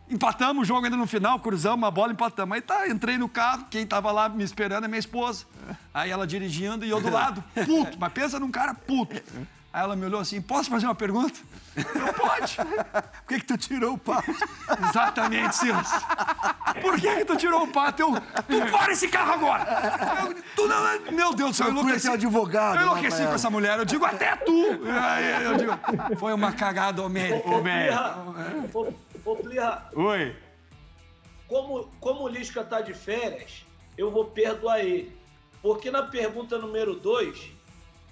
S3: empatamos o jogo ainda no final, cruzamos uma bola, empatamos. Aí tá, entrei no carro, quem tava lá me esperando é minha esposa. Aí ela dirigindo e eu do lado, puto. Mas pensa num cara puto. Aí ela me olhou assim, posso fazer uma pergunta? Eu, pode.
S1: Por que, que tu tirou o pato?
S3: Exatamente, Silas. Por que, que tu tirou o pato? Eu, tu para esse carro agora! Eu, tu não, é- meu Deus do céu, eu enlouqueci.
S1: advogado.
S3: Eu enlouqueci com essa mulher, eu digo até tu. Aí eu digo, foi uma cagada homérica.
S4: Ô, ô, Plirra,
S1: Oi.
S4: como, como o Lisca tá de férias, eu vou perdoar ele. Porque na pergunta número 2,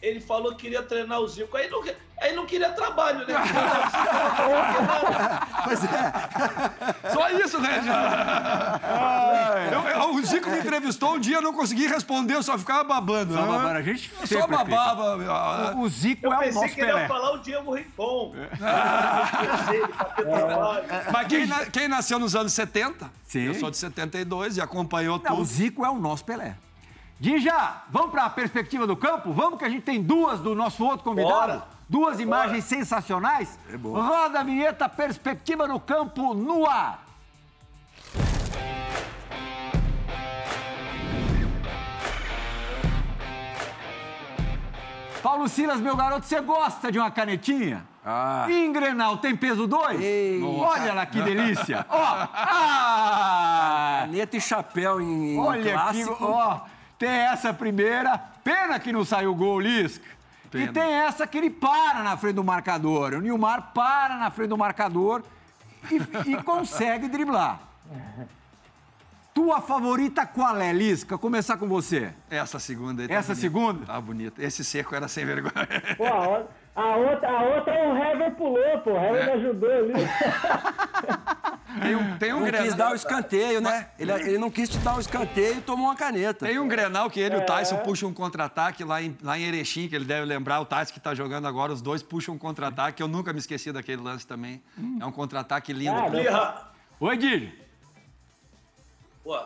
S4: ele falou que queria treinar o Zico. Aí não, aí não queria trabalho, né?
S1: Pois é.
S3: Só isso, né? Eu- eu- o Zico me entrevistou um dia, eu não consegui responder, eu só ficava babando.
S1: Só
S3: né?
S1: babando, a gente
S3: Eu só babava. ah,
S1: O Zico
S4: Eu
S1: é o
S4: pensei
S1: nosso
S4: que ele ia
S1: Pelé.
S4: falar o Diego Rincon.
S3: Mas quem, na- quem nasceu nos anos 70,
S1: Sim.
S3: eu sou de 72 e acompanhou
S1: Não, o
S3: tudo.
S1: Zico é o nosso Pelé. Dija, vamos para a perspectiva do campo? Vamos que a gente tem duas do nosso outro convidado.
S4: Bora.
S1: Duas imagens sensacionais.
S2: É.
S1: Roda a vinheta, perspectiva do campo no ar. Paulo Silas, meu garoto, você gosta de uma canetinha?
S2: Ah.
S1: E em Grenal tem peso 2? Olha lá que delícia. Ó, ah!
S2: Caneta e chapéu em,
S1: Olha aqui,
S2: clássico.
S1: ó. Tem essa primeira. Pena que não saiu gol, Lisca. E tem essa que ele para na frente do marcador. O Nilmar para na frente do marcador e, e consegue driblar. Tua favorita qual é, Lisca? Começar com você.
S3: Essa segunda aí tá
S1: Essa
S3: bonita.
S1: segunda?
S3: Tá bonita. Esse seco era sem vergonha.
S5: Pô, a outra, a outra, a outra o Hever pulou, pô. O Hever me ajudou ali.
S3: Tem um, tem um
S2: Não quis
S3: Grenal.
S2: dar o escanteio, né? Ele, ele não quis te dar o escanteio e tomou uma caneta.
S3: Tem um Grenal que ele e o Tyson
S5: É.
S3: puxam um contra-ataque lá em, lá em Erechim, que ele deve lembrar, o Tyson que tá jogando agora, os dois puxam um contra-ataque. Eu nunca me esqueci daquele lance também. É um contra-ataque lindo.
S5: Ah,
S1: Oi, Didi.
S4: pô,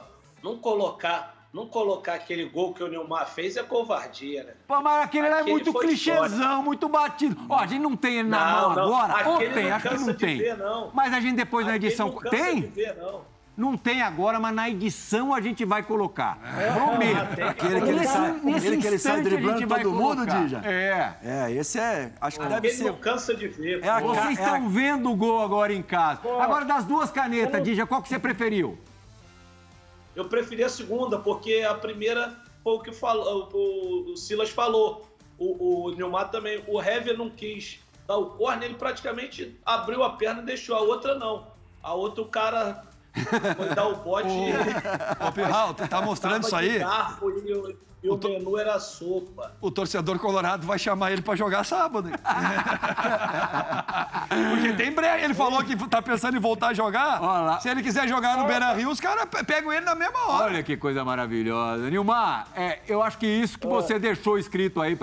S4: não colocar, não colocar aquele gol que o Neymar fez é covardia, né?
S1: Pô, mas aquele lá é
S4: Aquele
S1: muito
S4: foi
S1: clichêzão, muito batido. Ó, a gente não tem ele na
S4: Não,
S1: mão
S4: não.
S1: agora. Ou tem, acho que não
S4: de
S1: tem.
S4: ver, não.
S1: Mas a gente depois na
S4: Aquele
S1: edição.
S4: não cansa
S1: Tem?
S4: de ver, não.
S1: Não tem agora, mas na edição a gente vai colocar. Prometo.
S2: Aquele que ele sai,
S1: nesse
S2: aquele que ele sai
S1: a
S2: driblando todo mundo. Dija.
S1: É.
S2: É, esse é. Acho que deve ser.
S4: não cansa de ver.
S2: É a
S4: pô.
S1: Vocês
S2: é
S1: estão vendo o gol agora em casa. Agora, das duas canetas, Dija, qual que você preferiu?
S4: Eu preferi a segunda, porque a primeira foi o que falou, o, o Silas falou. O, o também. O Hever não quis dar o corner, ele praticamente abriu a perna e deixou. A outra não. A outra o cara foi dar o bote e
S3: Ô, Pirral, tu tá mostrando isso aí?
S4: garfo e, o- e o menu era sopa.
S3: O torcedor colorado vai chamar ele pra jogar sábado. Porque tem breve. Ele falou que tá pensando em voltar a jogar. Se ele quiser jogar no Beira Rio, os caras pe- pegam ele na mesma hora.
S1: Olha que coisa maravilhosa. Nilmar, é, eu acho que isso que você deixou escrito aí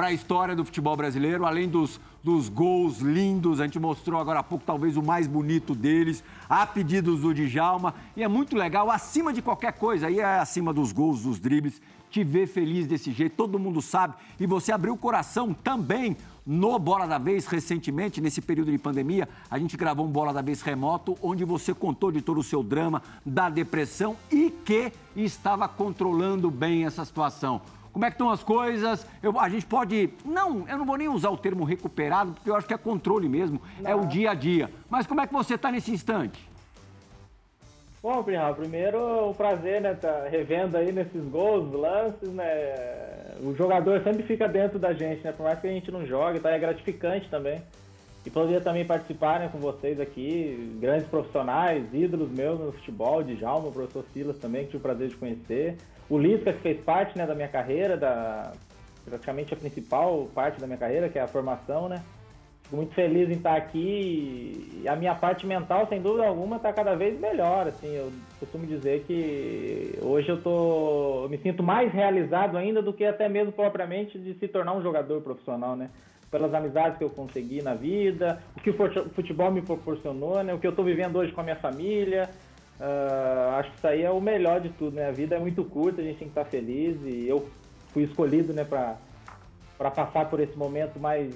S1: para a história do futebol brasileiro, além dos, dos gols lindos, a gente mostrou agora há pouco talvez o mais bonito deles, a pedidos do Djalma, e é muito legal, acima de qualquer coisa, aí é acima dos gols, dos dribles, te ver feliz desse jeito, todo mundo sabe, e você abriu o coração também no Bola da Vez, recentemente, nesse período de pandemia, a gente gravou um Bola da Vez remoto, onde você contou de todo o seu drama, da depressão e que estava controlando bem essa situação. Como é que estão as coisas? Eu- a gente pode. Não, eu não vou nem usar o termo recuperado, porque eu acho que é controle mesmo, é o dia a dia. Mas como é que você está nesse instante?
S5: Bom, Pirral, primeiro o prazer, né, tá revendo aí nesses gols, lances, né, o jogador sempre fica dentro da gente, né, por mais que a gente não jogue, tá, é gratificante também. E poder também participar, né, com vocês aqui, grandes profissionais, ídolos meus no futebol, de Jalma, o professor Silas também, que tive o prazer de conhecer. O Lisca, que fez parte, né, da minha carreira, da, praticamente a principal parte da minha carreira, que é a formação, né. Fico muito feliz em estar aqui e a minha parte mental, sem dúvida alguma, está cada vez melhor. Assim, eu costumo dizer que hoje eu tô, eu me sinto mais realizado ainda do que até mesmo propriamente de se tornar um jogador profissional, né? pelas amizades que eu consegui na vida, o que o futebol me proporcionou, né? O que eu estou vivendo hoje com a minha família. Uh, acho que isso aí é o melhor de tudo, né? A vida é muito curta, a gente tem que estar feliz e eu fui escolhido, né, para passar por esse momento mais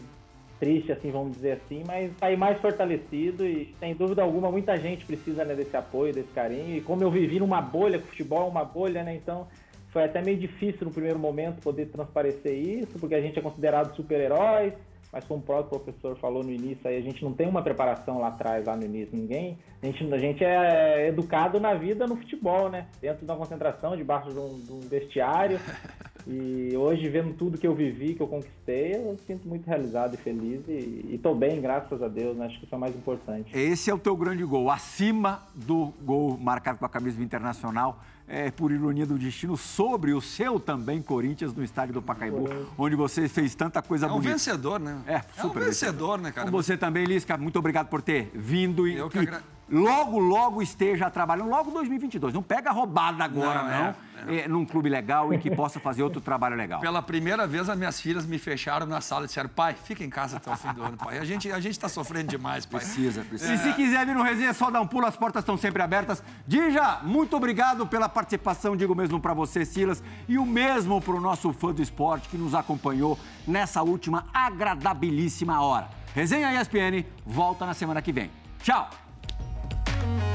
S5: triste, assim, vamos dizer assim, mas sair mais fortalecido e, sem dúvida alguma, muita gente precisa né, desse apoio, desse carinho. E como eu vivi numa bolha, futebol é uma bolha, né? Então foi até meio difícil no primeiro momento poder transparecer isso, porque a gente é considerado super-heróis mas como o próprio professor falou no início, aí a gente não tem uma preparação lá atrás, lá no início, ninguém. A gente, a gente é educado na vida no futebol, né? Dentro de uma concentração, debaixo de um, de um vestiário. E hoje, vendo tudo que eu vivi, que eu conquistei, eu sinto muito realizado e feliz. E estou bem, graças a Deus, né? Acho que isso é o mais importante.
S1: Esse é o teu grande gol, acima do gol marcado com a camisa Internacional é, por ironia do destino, sobre o seu também Corinthians no estádio do Pacaembu, onde você fez tanta coisa bonita.
S3: É um vencedor, né?
S1: É, super é um
S3: vencedor, né, cara?
S1: Com você também, Lisca, muito obrigado por ter vindo. E, Eu que agra logo, logo esteja trabalhando, logo 2022. Não pega roubada agora, não. não. É, é. num clube legal e que possa fazer outro trabalho legal.
S3: Pela primeira vez, as minhas filhas me fecharam na sala e disseram: pai, fica em casa até o fim do ano, pai. A gente, a gente tá sofrendo demais, pai.
S1: Precisa, precisa. E se quiser vir no resenha, é só dar um pulo, as portas estão sempre abertas. Dija, muito obrigado pela participação, digo mesmo para você, Silas, e o mesmo para o nosso fã do esporte que nos acompanhou nessa última agradabilíssima hora. Resenha ESPN volta na semana que vem. Tchau! thank you